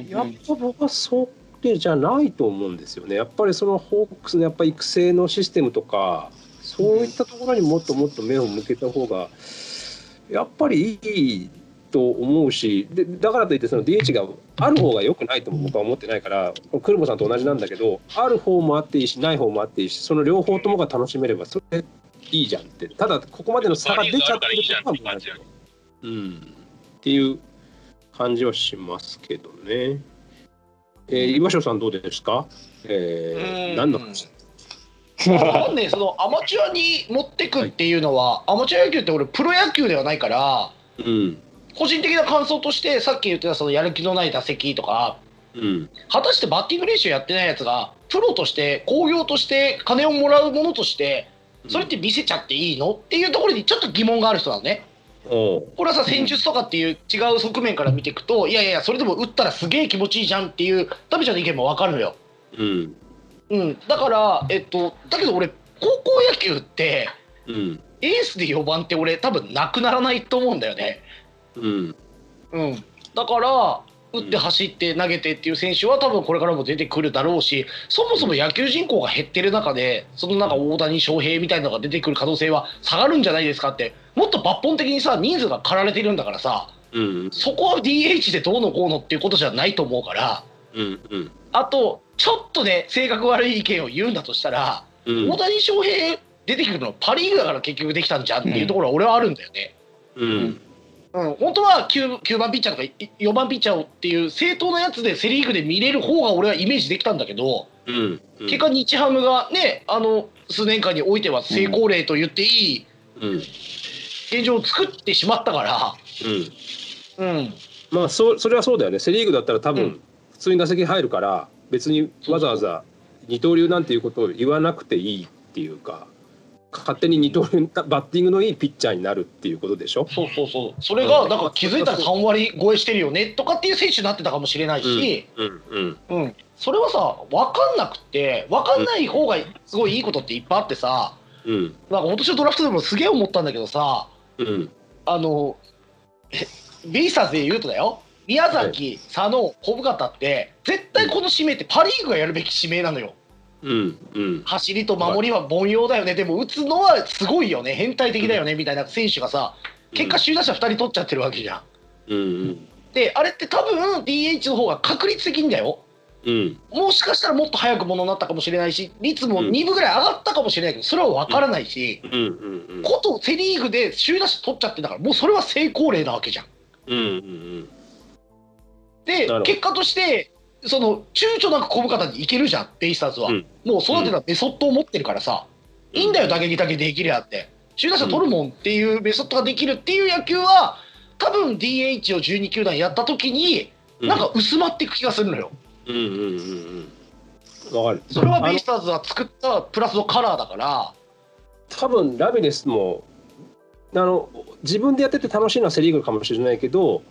やっぱ僕はそれじゃないと思うんですよね。やっぱりそのホークスのやっぱ育成のシステムとかそういったところにもっともっと目を向けた方がやっぱりいいと思うしでだからといってその DH がある方が良くないとも僕は思ってないからクルボさんと同じなんだけどある方もあっていいしない方もあっていいしその両方ともが楽しめればそれでいいじゃんって。ただここまでの差が出ちゃってることは問題だけどうん。っていう感じはしますけどね。えー、岩城さんどうですか、えー、うん。何の話？わかんねえそのアマチュアに持ってくっていうのは、アマチュア野球って俺プロ野球ではないからうん。個人的な感想としてさっき言ってたそのやる気のない打席とかうん。果たしてバッティング練習やってないやつがプロとして興行として金をもらうものとしてそれって見せちゃっていいのっていうところにちょっと疑問がある人なのね。これはさ戦術とかっていう違う側面から見ていくといやいやいやそれでも打ったらすげえ気持ちいいじゃんっていうタビちゃんの意見も分かるのよ。うんうん、だから、えっと、だけど俺高校野球ってうん。エースで4番って俺多分なくならないと思うんだよね。うん。うん、だから打って走って投げてっていう選手は多分これからも出てくるだろうしそもそも野球人口が減ってる中でそのなんか大谷翔平みたいなのが出てくる可能性は下がるんじゃないですかってもっと抜本的にさ人数が駆られてるんだからさうん。そこは DH でどうのこうのっていうことじゃないと思うから。うん。うん。あとちょっとね性格悪い意見を言うんだとしたら、うん。大谷翔平出てくるのパ・リーグだから結局できたんじゃんっていうところは俺はあるんだよね。うん。うん、本当は 9, 9番ピッチャーとかい4番ピッチャーっていう正当なやつでセ・リーグで見れる方が俺はイメージできたんだけど、うん。結果日ハムがねあの数年間においては成功例と言っていいうん。現状を作ってしまったかうん。ら、うん、まあそそれはそうだよね。セ・リーグだったら多分うん。普通に打席入るから別にわざわざ二刀流なんていうことを言わなくていいっていうか勝手に二刀流バッティングのいいピッチャーになるっていうことでしょ？そうそうそう。それがなんか気づいたら3割超えしてるよねとかっていう選手になってたかもしれないし、うん。うん。うん。それはさ分かんなくって分かんない方がすごいいいことっていっぱいあってさうん。なんか今年のドラフトでもすげえ思ったんだけどさうん。あのえベイスターズで言うとだよ宮崎、佐野小深田って絶対この指名ってパ・リーグがやるべき指名なのよ。うんうん。走りと守りは凡庸だよね。でも打つのはすごいよね。変態的だよね。みたいな選手がさ結果首位打者2人取っちゃってるわけじゃん。うん。であれって多分 DH の方が確率的にだよ。うん。もしかしたらもっと早くものになったかもしれないし率も2分ぐらい上がったかもしれないけどそれは分からないし、うん。うん。うん。ことセ・リーグで首位打者取っちゃってんだからもうそれは成功例なわけじゃん。うん。うん。でなるほど。結果としてその躊躇なく小深田にいけるじゃんベイスターズは、うん。もう育てたメソッドを持ってるからさ、いいんだよ打撃だけできりゃって。首位打者取るもんっていうメソッドができるっていう野球は多分 DH を12球団やった時にうん。なんか薄まっていく気がするのよ。うんうんうんうんわかる。それはベイスターズは作ったプラスのカラーだから。多分ラミレスもあの自分でやってて楽しいのはセ・リーグかもしれないけど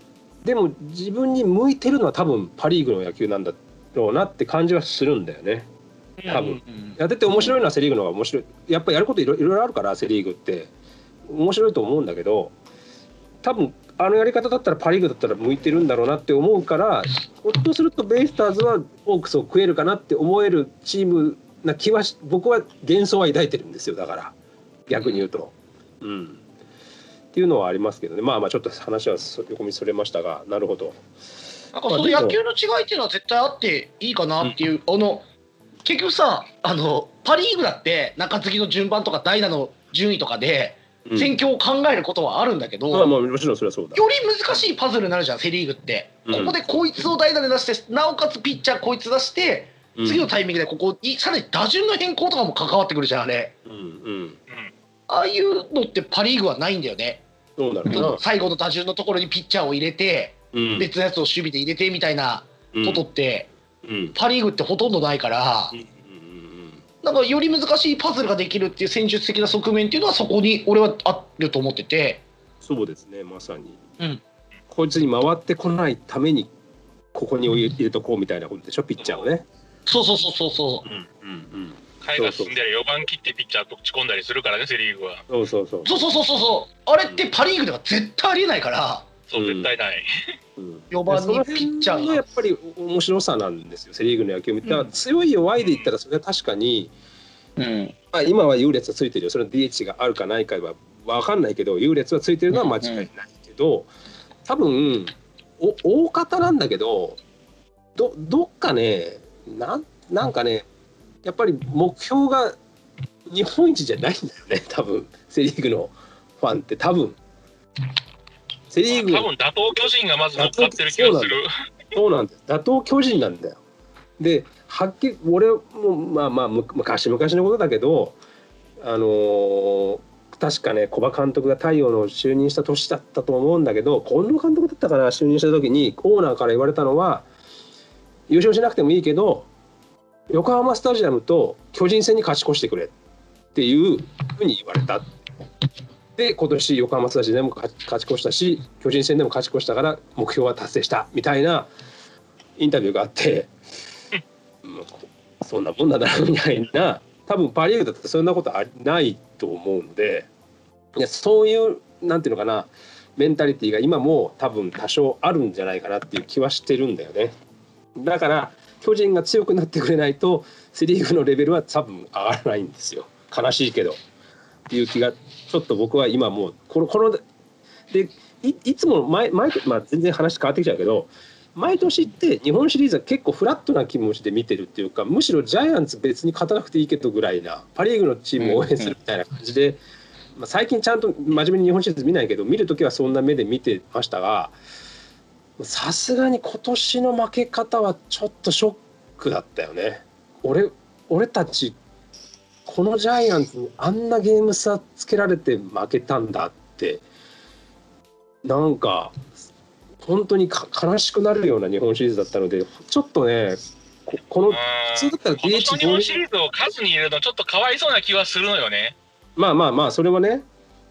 でも自分に向いてるのは多分パ・リーグの野球なんだろうなって感じはするんだよね。多分やってて面白いのはセ・リーグの方が面白いやっぱやることいろいろあるからセ・リーグって面白いと思うんだけど多分あのやり方だったらパ・リーグだったら向いてるんだろうなって思うからひょっとするとベイスターズはホークスを食えるかなって思えるチームな気はし僕は幻想は抱いてるんですよだから逆に言うと。うんっていうのはありますけどね。まあまあちょっと話はそ横道それましたがなるほど。なんかその野球の違いっていうのは絶対あっていいかなっていう、あの結局さあのパ・リーグだって中継ぎの順番とか代打の順位とかでうん。戦況を考えることはあるんだけど、まあまあもちろんそれはそうだ。より難しいパズルになるじゃんセ・リーグって、うん。ここでこいつを代打で出してなおかつピッチャーこいつ出してうん。次のタイミングでここにさらに打順の変更とかも関わってくるじゃんあれ。うん。うんああいうのってパ・リーグはないんだよね、そうなるかな。最後の打順のところにピッチャーを入れて、うん。別のやつを守備で入れてみたいなことって、うん。パ・リーグってほとんどないから、うんうんなんかより難しいパズルができるっていう戦術的な側面っていうのはそこに俺はあると思ってて。そうですねまさに、うん。こいつに回ってこないためにここに入れとこうみたいなことでしょピッチャーをね。そうそうそうそうそうんうん回が進んでりゃ4番切ってピッチャーと打ち込んだりするからね、セ・リーグは。そうそうそう。う。そうそうそうそう。そうあれってパ・リーグでは絶対ありえないから。そう、うん絶対ない。うん。[LAUGHS] 4番にピッチャーのやっぱり面白さなんですよセ・リーグの野球を見て、うん。強い弱いで言ったらそれは確かに、うん。まあ、今は優劣はついてるよ。それは DH があるかないかは分かんないけど優劣はついてるのは間違いないけど、多分お大方なんだけどどどっかねなんなんかねやっぱり目標が日本一じゃないんだよね [LAUGHS] 多分セ・リーグのファンって多分。セ・リーグ多分打倒巨人がまず乗っかってる気がする。そうなんだよ。打倒巨人なんだよ。ではっきり俺もまあまあむ昔々のことだけどあのー確かね古葉監督が太陽の就任した年だったと思うんだけど近藤監督だったかな就任した時にオーナーから言われたのは優勝しなくてもいいけど横浜スタジアムと巨人戦に勝ち越してくれっていうふうに言われた。で今年横浜スタジアムでも勝勝ち越したし巨人戦でも勝ち越したから目標は達成したみたいなインタビューがあって、うんそんなもんなんだなみたいな多分パ・リーグだったらそんなことないと思うのでいやそういうなんていうのかなメンタリティーが今も多分多少あるんじゃないかなっていう気はしてるんだよね。だから巨人が強くなってくれないとセ・リーグのレベルは多分上がらないんですよ。悲しいけど。っていう気がちょっと僕は今もうこのこのでいいつも毎毎まあ、全然話変わってきちゃうけど毎年って日本シリーズは結構フラットな気持ちで見てるっていうかむしろジャイアンツ別に勝たなくていいけどぐらいなパ・リーグのチームを応援するみたいな感じで、まあ、最近ちゃんと真面目に日本シリーズ見ないけど見る時はそんな目で見てましたがさすがに今年の負け方はちょっとショックだったよね。俺俺たちこのジャイアンツにあんなゲーム差つけられて負けたんだってなんか本当にか悲しくなるような日本シリーズだったのでちょっとねここのうん普通だったら DH 日本シリーズを数に入れるのちょっとかわいそうな気はするのよね。まあまあまあそれはね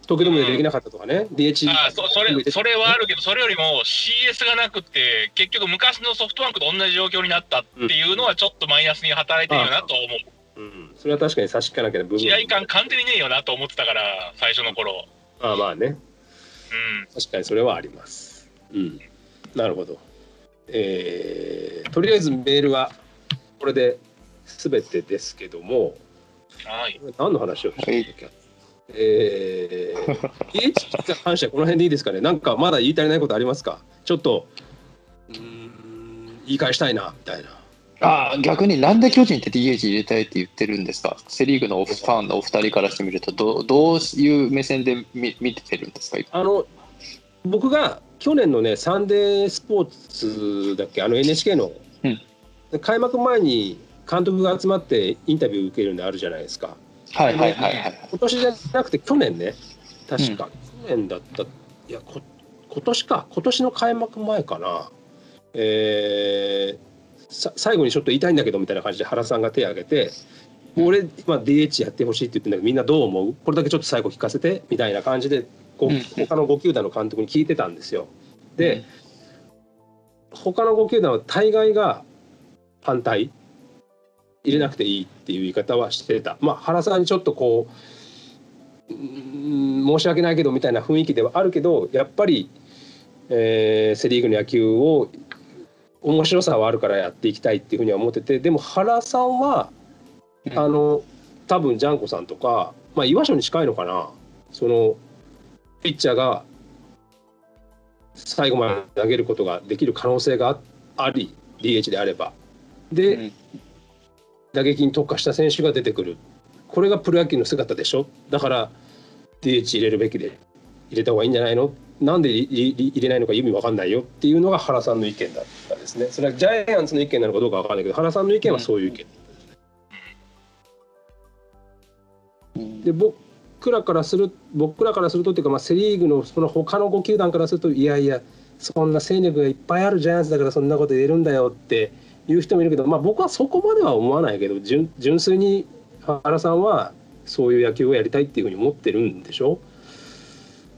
東京ドームでできなかったとかね、DH あそそれそれはあるけど、それよりも CS がなくって、結局、昔のソフトバンクと同じ状況になったっていうのは、ちょっとマイナスに働いてるよなと思う。うん、それは確かに差し引かなきゃ部分試合感完全にねえよなと思ってたから、最初の頃。まあまあねうん。確かにそれはあります。うん、なるほど。えーとりあえずメールはこれで全てですけども、はい。何の話をしてるんだっけ、えー、[LAUGHS] PH に関してはこの辺でいいですかね？なんかまだ言い足りないことありますか？ちょっとうーん言い返したいなみたいな。ああ逆になんで巨人って DH 入れたいって言ってるんですか？セ・リーグのファンのお二人からしてみるとどうどういう目線で見見てるんですか？あの僕が去年のね「サンデースポーツ」だっけ？あの NHK の、うん。開幕前に監督が集まってインタビュー受けるのあるじゃないですかはいはいはいはい。今年じゃなくて去年ね。確か、去年だった。いやこ今年か。今年の開幕前かな。えーさ最後にちょっと言いたいんだけどみたいな感じで原さんが手を挙げて「俺、まあ、DH やってほしい」って言ってんだけどみんなどう思う？これだけちょっと最後聞かせてみたいな感じでこううん。他の5球団の監督に聞いてたんですよ。で、他の5球団は大概が反対入れなくていいっていう言い方はしてた。まあ原さんにちょっとこううーん申し訳ないけどみたいな雰囲気ではあるけどやっぱり、えーセ・リーグの野球を面白さはあるからやっていきたいっていうふうには思っててでも原さんは、うん。あの多分ジャンコさんとか、まあ、岩所に近いのかな。そのピッチャーが最後まで投げることができる可能性がああり DH であれば。で、うん打撃に特化した選手が出てくる。これがプロ野球の姿でしょ。だから DH 入れるべきで入れた方がいいんじゃないの？なんで入れないのか意味わかんないよ。っていうのが原さんの意見だったですね。それはジャイアンツの意見なのかどうかわかんないけど原さんの意見はそういう意見、うん。で僕らからする僕らからするとっていうか、まあ、セ・リーグのその他の5球団からするといやいやそんな戦力がいっぱいあるジャイアンツだからそんなこと言えるんだよっていう人もいるけど、まあ、僕はそこまでは思わないけど純純粋に原さんはそういう野球をやりたいっていうふうに思ってるんでしょ？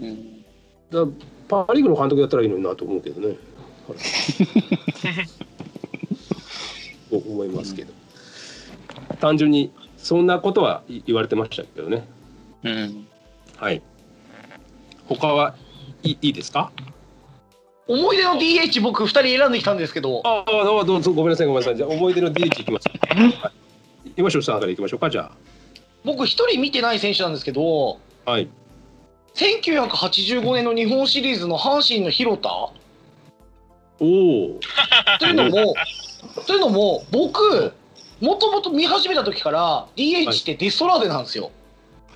うんだパ・リーグの監督だったらいいのになと思うけどね。と [LAUGHS] 思いますけど、単純にそんなことは言われてましたけどね。うんはい。他はいいいいですか？思い出の DH 僕2人選んできたんですけどああどうぞごめんなさいごめんなさいじゃあ思い出の DH いきます。はい今城さんからいきましょうかじゃ僕1人見てない選手なんですけどあ。はい。1985年の日本シリーズの阪神の広田おお。というのもというのも僕もともと見始めた時から DH ってデストラーデなんですよ。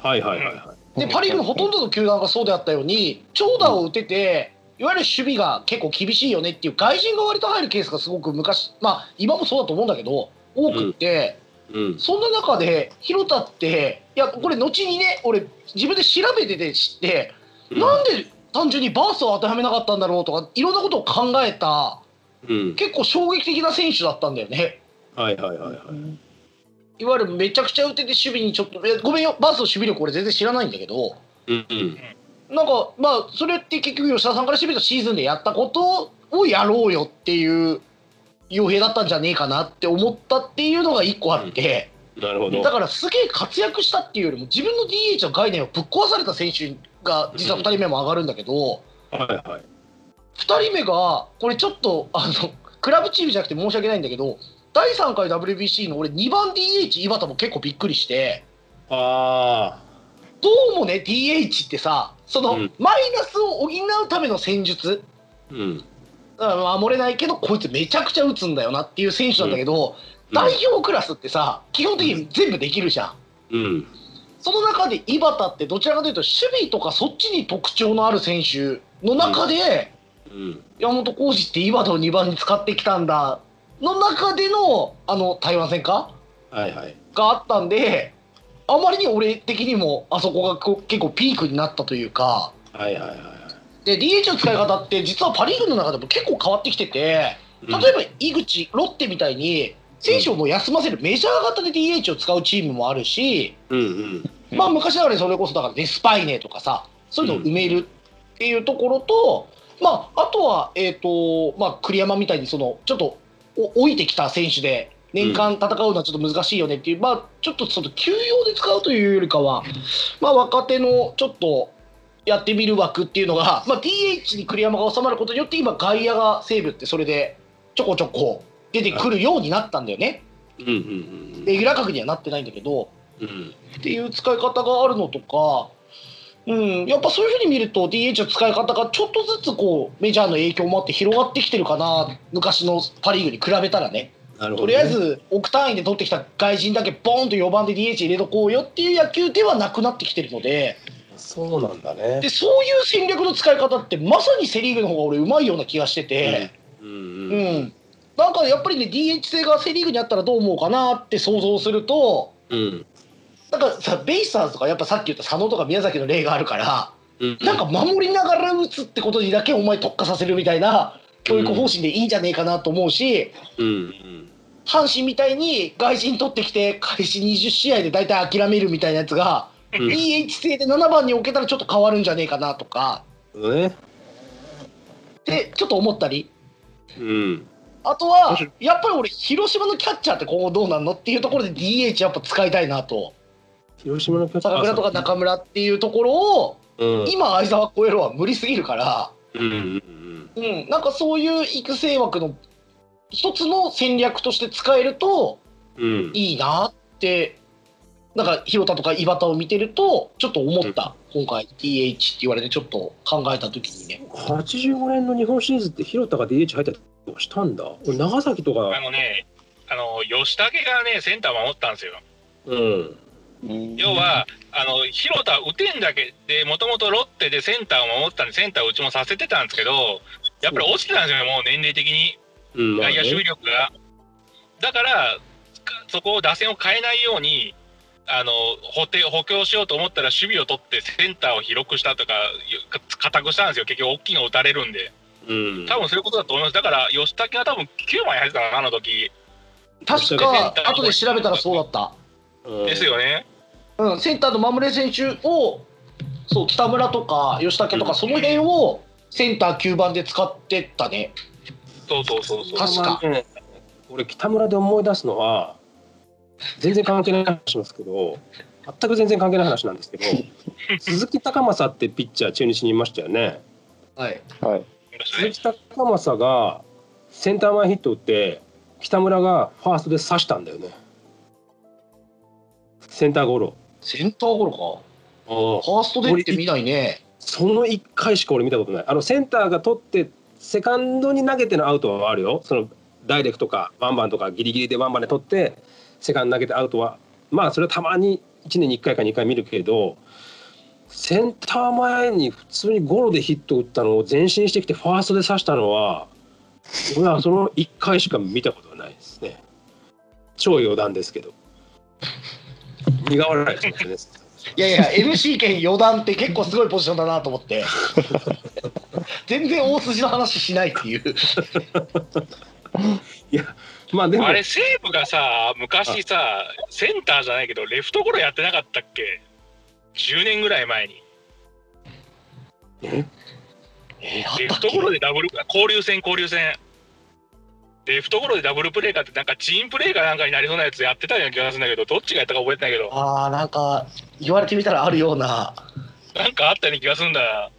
はいはいはいはい。でパ・リーグのほとんどの球団がそうであったように長打を打てていわゆる守備が結構厳しいよねっていう外人が割と入るケースがすごく昔まあ今もそうだと思うんだけど多くって、うん。そんな中で広田っていやこれ後にね俺自分で調べてて知って、なんで単純にバースを当てはめなかったんだろうとかいろんなことを考えたうん。結構衝撃的な選手だったんだよね。はいはいはいはい。いわゆるめちゃくちゃ打てて守備にちょっとごめんよバースの守備力俺全然知らないんだけどうんうん。なんかまあそれって結局吉田さんからしてみるとシーズンでやったことをやろうよっていう傭兵だったんじゃねえかなって思ったっていうのが一個あって、なるほど。だからすげえ活躍したっていうよりも自分の DH の概念をぶっ壊された選手が実は2人目も上がるんだけど、はいはい。2人目がこれちょっとあのクラブチームじゃなくて申し訳ないんだけど第3回 WBC の俺2番 DH 井端も結構びっくりして。あどうもね DH ってさその、うんマイナスを補うための戦術あ。うん。守れないけどこいつめちゃくちゃ打つんだよなっていう選手なんだけど、うん代表クラスってさ基本的に全部できるじゃん。うん。その中で井端ってどちらかというと守備とかそっちに特徴のある選手の中で、うん。山本浩二って井端を2番に使ってきたんだの中でのあの台湾戦か？はいはい。があったんであまりに俺的にもあそこがこう結構ピークになったというか。はいはいはい。で DH の使い方って実はパ・リーグの中でも結構変わってきてて例えば井口ロッテみたいに選手をもう休ませるメジャー型で DH を使うチームもあるし、うんうん。まあ昔ながらにそれこそだからデスパイネとかさそういうのを埋めるっていうところと、まああとはえっ、とまあ栗山みたいにそのちょっとお置いてきた選手で年間戦うのはちょっと難しいよねっていう、まあちょっとその休養で使うというよりかはまあ若手のちょっとやってみる枠っていうのが、まあ、DH に栗山が収まることによって今外野が西武ってそれでちょこちょこ出てくるようになったんだよね。うんうんうんレギュラー格にはなってないんだけどうん。っていう使い方があるのとかうん、やっぱそういうふうに見ると DH の使い方がちょっとずつこうメジャーの影響もあって広がってきてるかな昔のパ・リーグに比べたらねなるとりあえず億単位で取ってきた外人だけボーンと4番で DH 入れとこうよっていう野球ではなくなってきてるので。そうなんだね。でそういう戦略の使い方ってまさにセ・リーグの方が俺うまいような気がしてて。うんううん。ん、なんかやっぱりね DH 制がセ・リーグにあったらどう思うかなって想像すると。うん。なんかさベイスターズとかやっぱさっき言った佐野とか宮崎の例があるから。うん。なんか守りながら打つってことにだけお前特化させるみたいな教育方針でいいんじゃねえかなと思うしうんうん阪神みたいに外人取ってきて開始20試合で大体諦めるみたいなやつがうん。DH 制で7番に置けたらちょっと変わるんじゃねえかなとか。うんね。でちょっと思ったり。うん。あとはやっぱり俺広島のキャッチャーって今後どうなんのっていうところで DH やっぱ使いたいなと。広島のキャッチャー。坂倉とか中村っていうところをうん。今相沢超えるは無理すぎるから、うんうんうん、なんかそういう育成枠の一つの戦略として使えるとうん。うんいいなってなんか広田とか井端を見てるとちょっと思った、今回 DH って言われてちょっと考えた時にね。85年の日本シリーズって広田が DH 入ったりとかしたんだ。俺長崎とか。あのね、あの吉武がね、センター守ったんですよ。うん。要は、あの広田打てんだけで、もともとロッテでセンターを守ってたんで、センターをうちもさせてたんですけど、やっぱり落ちてたんですよ、もう年齢的に、外野守備力が。だから、かそこを打線を変えないように、あの補填補強しようと思ったら、守備を取ってセンターを広くしたとか、固くしたんですよ、結局、大きいの打たれるんで。うん。多分そういうことだと思います。だから、吉武が多分9枚入ってたかな、あの時。確か後で調べたらそうだった、うん。ですよね。うん、センターの守れ選手をそう北村とか吉武とかその辺をセンター9番で使ってったね。そうそうそうそう。確か。ね。俺北村で思い出すのは全然関係ない話しますけど全く全然関係ない話なんですけど [LAUGHS] 鈴木高政ってピッチャー中日にいましたよね。はい。はい。鈴木高政がセンター前ヒット打って北村がファーストで刺したんだよね。センターゴロ。センターゴロか。ファーストでって見ないねその1回しか俺見たことない。あのセンターが取ってセカンドに投げてのアウトはあるよ。そのダイレクトかワンバンとかギリギリでワンバンで取ってセカンド投げてアウトは。まあそれはたまに1年に1回か2回見るけどセンター前に普通にゴロでヒット打ったのを前進してきてファーストで刺したのは俺はその1回しか見たことがないですね。超余談ですけど。苦笑いしますね。いやいや MC 兼余談って結構すごいポジションだなと思って [LAUGHS] 全然大筋の話しないっていうまあでもあれ、西武がさ、昔さ、センターじゃないけど、レフトゴロやってなかったっけ ?10 年ぐらい前に。え？えレフトゴロでダブル、交流戦、交流戦。レフトゴロでダブルプレーかって、なんかチームプレーかなんかになりそうなやつやってたような気がするんだけど、どっちがやったか覚えてないけど、あーなんか言われてみたらあるようななんかあったような気がするんだ。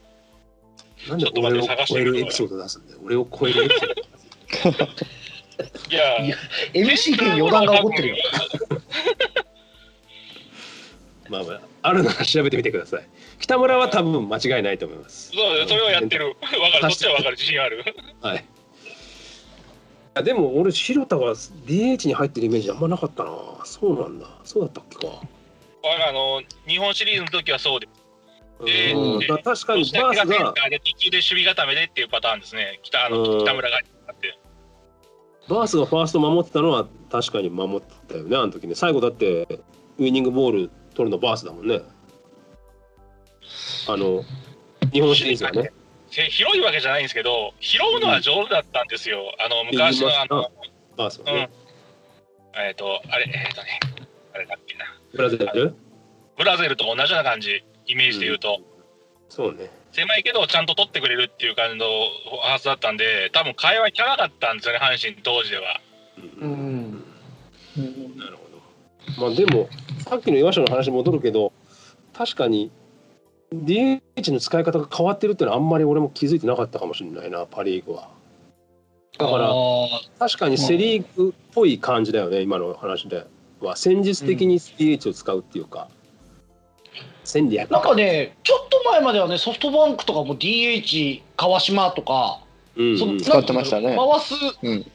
なんでちょっと待俺をって探してみる超えるエピソード出すんだよ俺を超えるエピソードいや、いや MC 兼余談が起こってるよ [LAUGHS] まあまあ、あるなら調べてみてください。北村は多分間違いないと思います。そう、それはやってる。わかる、そっちはわかる、自信ある。はい。あでも俺、広田が DH に入ってるイメージあんまなかったな。そうなんだ。そうだったっけか。あの、日本シリーズの時はそうでえーうん、だから確かにバースがで途中で守備固めでっていうパターンですね。北あのうん北村が。バースがファースト守ってたのは確かに守ってたよね、あの時ね。最後だってウイニングボール取るのバースだもんね。あの日本シリーズはね。せ広いわけじゃないんですけど、拾うのは上手だったんですよ。あの昔のあの、バースはうんね。、えっ、と、あれ、えっ、とね、あれだっけな。ブラジル？ブラゼルと同じような感じ、イメージで言うと。そうね。狭いけど、ちゃんと取ってくれるっていう感じのはずだったんで、多分会話聞かなかったんですよね、阪神当時では。うんうんなるほど。まあでもさっきの岩下の話に戻るけど確かに DH の使い方が変わってるっていうのはあんまり俺も気づいてなかったかもしれないなパ・リーグは。だから確かにセ・リーグっぽい感じだよね今の話では。戦術的に DH を使うっていうか。戦略。なんかね、ちょっと前まではね、ソフトバンクとかも DH 川島とか、うんうん。使ってましたね。回す、うん。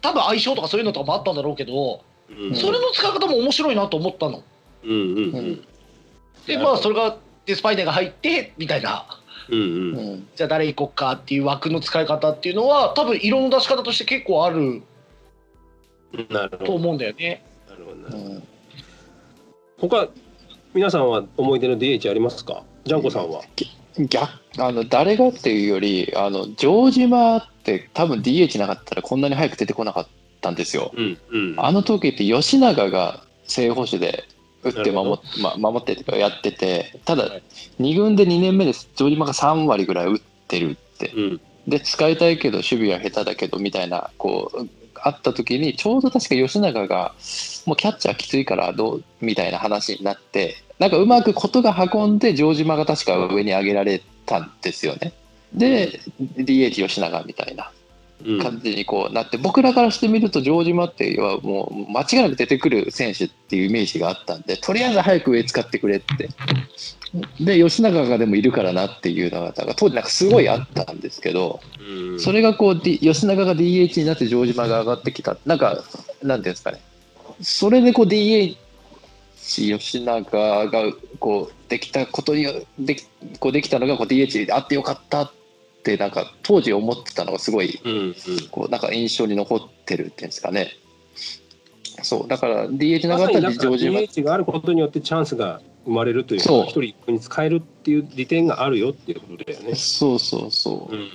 多分相性とかそういうのとかもあったんだろうけど、うん。それの使い方も面白いなと思ったの。うんうんうん。で、まあ、それがデスパイネが入ってみたいな。うんううん。んじゃあ誰行こっかっていう枠の使い方っていうのは多分色の出し方として結構あるなるほど。と思うんだよね。なるほどなうん。他皆さんは思い出の DH ありますか？ジャンコさんは。逆あの誰がっていうよりあの城島って多分 DH なかったらこんなに早く出てこなかったんですよ。うんうん。あの時って吉永が正捕手で打って守っ,、ま、守ってとかやっててただはい。2軍で2年目で城島が3割ぐらい打ってるって。うん。で使いたいけど守備は下手だけどみたいなこうあった時にちょうど確か吉永がもうキャッチャーきついからどうみたいな話になってなんかうまくことが運んで城島が確か上に上げられたんですよね。で DH 吉永みたいな。うん感じにこうなって、僕らからしてみると城島ってはもう間違いなく出てくる選手っていうイメージがあったんでとりあえず早く上使ってくれって。で吉永がでもいるからなっていうのが当時なんかすごいあったんですけど、うん。それがこう、D、吉永が DH になって城島が上がってきた。なんかなんていうんですかね。それでこう DH 吉永がこうできたことによできこうできたのがこう DH であってよかったってなんか当時思ってたのがすごいうんうん。こうなんか印象に残ってるっていうんですかね。そうだから DH なまかったさにだからら城島 DH があることによってチャンスが生まれるというかそう。一人一個に使えるっていう利点があるよっていうことだよね。そうそうそう。うんうんうん。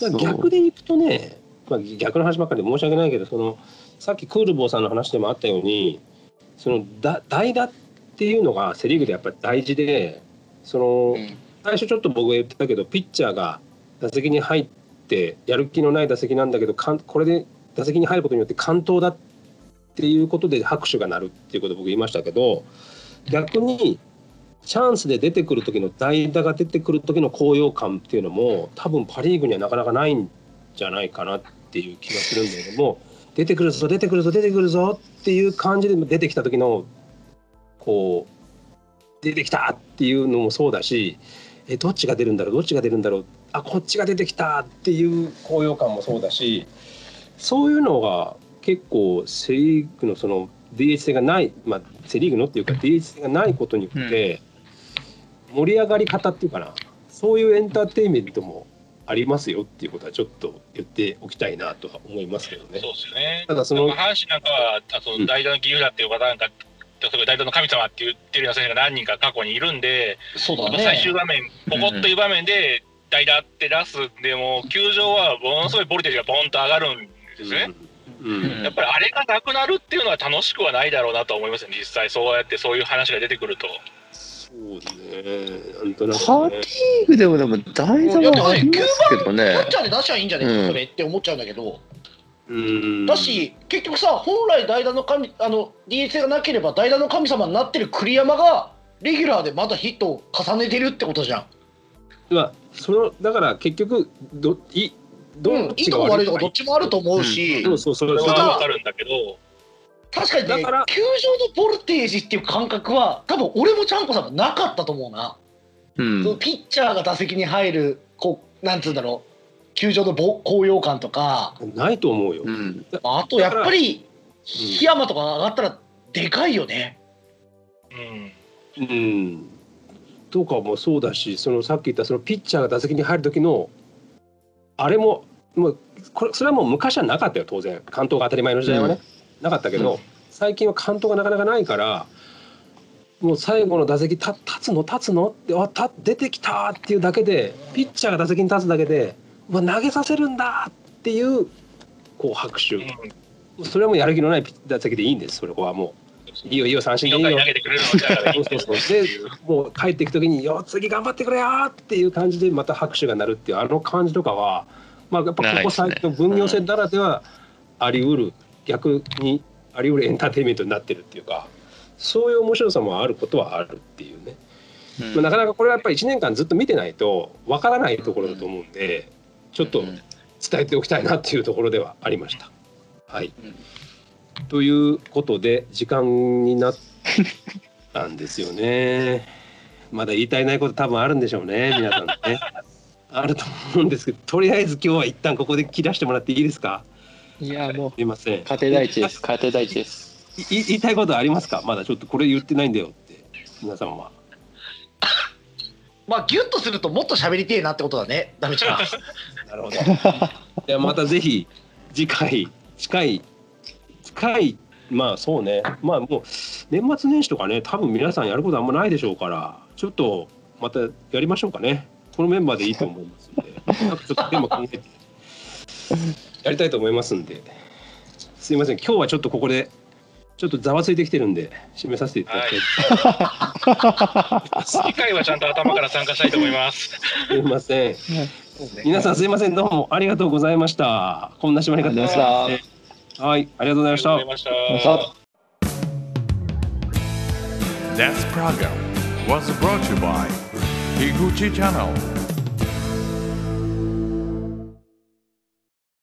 だから逆でいくとね、まあ、逆の話ばっかりで申し訳ないけどそのさっきクールボーさんの話でもあったようにそのだ代打っていうのがセ・リーグでやっぱり大事でその、うん最初ちょっと僕が言ってたけどピッチャーが打席に入ってやる気のない打席なんだけどかんこれで打席に入ることによって完投だっていうことで拍手が鳴るっていうことを僕言いましたけど逆にチャンスで出てくる時の代打が出てくる時の高揚感っていうのも多分パ・リーグにはなかなかないんじゃないかなっていう気がするんだけども出てくるぞ出てくるぞ出てくるぞっていう感じで出てきた時のこう出てきたっていうのもそうだしえどっちが出るんだろうどっちが出るんだろうあこっちが出てきたっていう高揚感もそうだしそういうのが結構セ・リーグのその DH 性がない、まあ、セ・リーグのっていうか DH 性がないことによって盛り上がり方っていうかなそういうエンターテインメントもありますよっていうことはちょっと言っておきたいなとは思いますけどねそう。ですよね。ただその阪神なんかは、あそうんの代打の義勇だっていう方なんか、例えば代打の神様って言ってるような選手が何人か過去にいるんで、そうだね。最終場面、ここっていう場面で代打って出すでも、球場はものすごいボルテージがボンと上がるんですね。うんうん。やっぱりあれがなくなるっていうのは楽しくはないだろうなと思いますよ、実際そうやってそういう話が出てくると。そうね。なんとなくパ・リねーグでもでも代打はありますけどね。ピッチャーで出しゃいいんじゃねうん。えかそれって思っちゃうんだけど、うんだし結局さ本来代打の神あの DH がなければ代打の神様になってる栗山がレギュラーでまだヒットを重ねてるってことじゃん。まあそのだから結局どいどうん、っいいとこ悪いとこどっちちもあると思うし、そうそうそれそれははわかるんだけど、確かにねだから球場のボルテージっていう感覚は多分俺もちゃんこさんもなかったと思うな、うん。そのピッチャーが打席に入るこうなんつうんだろう球場のぼ高揚感とか。ないと思うよ。うん。まああとやっぱり檜山とか上がったらでかいよね。うん、うん、とかもそうだしそのさっき言ったそのピッチャーが打席に入る時のあれももうこれそれはもう昔はなかったよ当然。関東が当たり前の時代はね、なかったけど、うん。最近は関東がなかなかないからもう最後の打席た立つの立つのってあた出てきたっていうだけでピッチャーが打席に立つだけで投げさせるんだっていうこう拍手、それはもうやる気のないピッ打席でいいんですそれはもう。いいよいいよ三振でいいよ。了解投げてくれるのだから。いいそうそうそう。でもう帰っていく時に「よ次頑張ってくれよ!」っていう感じでまた拍手が鳴るっていうあの感じとかは、まあ、やっぱここ最近の分業制ならではあり得る逆にあり得るエンターテインメントになってるっていうかそういう面白さもあることはあるっていうね、まあ、なかなかこれはやっぱり1年間ずっと見てないとわからないところだと思うんでちょっと伝えておきたいなっていうところではありました。はい、ということで時間になっなんですよね。まだ言いたいないこと多分あるんでしょうね、皆さんね。あると思うんですけど、とりあえず今日は一旦ここで切らしてもらっていいですか？いや、もう、すいません。家庭第一です。家庭第一です。いい言いたいことありますか？まだちょっとこれ言ってないんだよって。皆さんは。まあギュッとするともっと喋りてえなってことだねダメちゃん [LAUGHS] なるほど。[LAUGHS] じゃあまたぜひ次回近い近いまあそうね。まあもう年末年始とかね多分皆さんやることあんまないでしょうからちょっとまたやりましょうかね。このメンバーでいいと思いますんで。[LAUGHS] なんかちょっとテーマ考えてやりたいと思いますんで。すいません。今日はちょっとここでちょっとざわついてきてるんで締めさせていただきたい、[LAUGHS] 次回はちゃんと頭から参加したいと思います。すいません皆さんすいません。どうもありがとうございました。こんな締まり方。ありがとうございました。はいありがとうございました。ありがとうございました。This program was brought to you by Higuchi Channel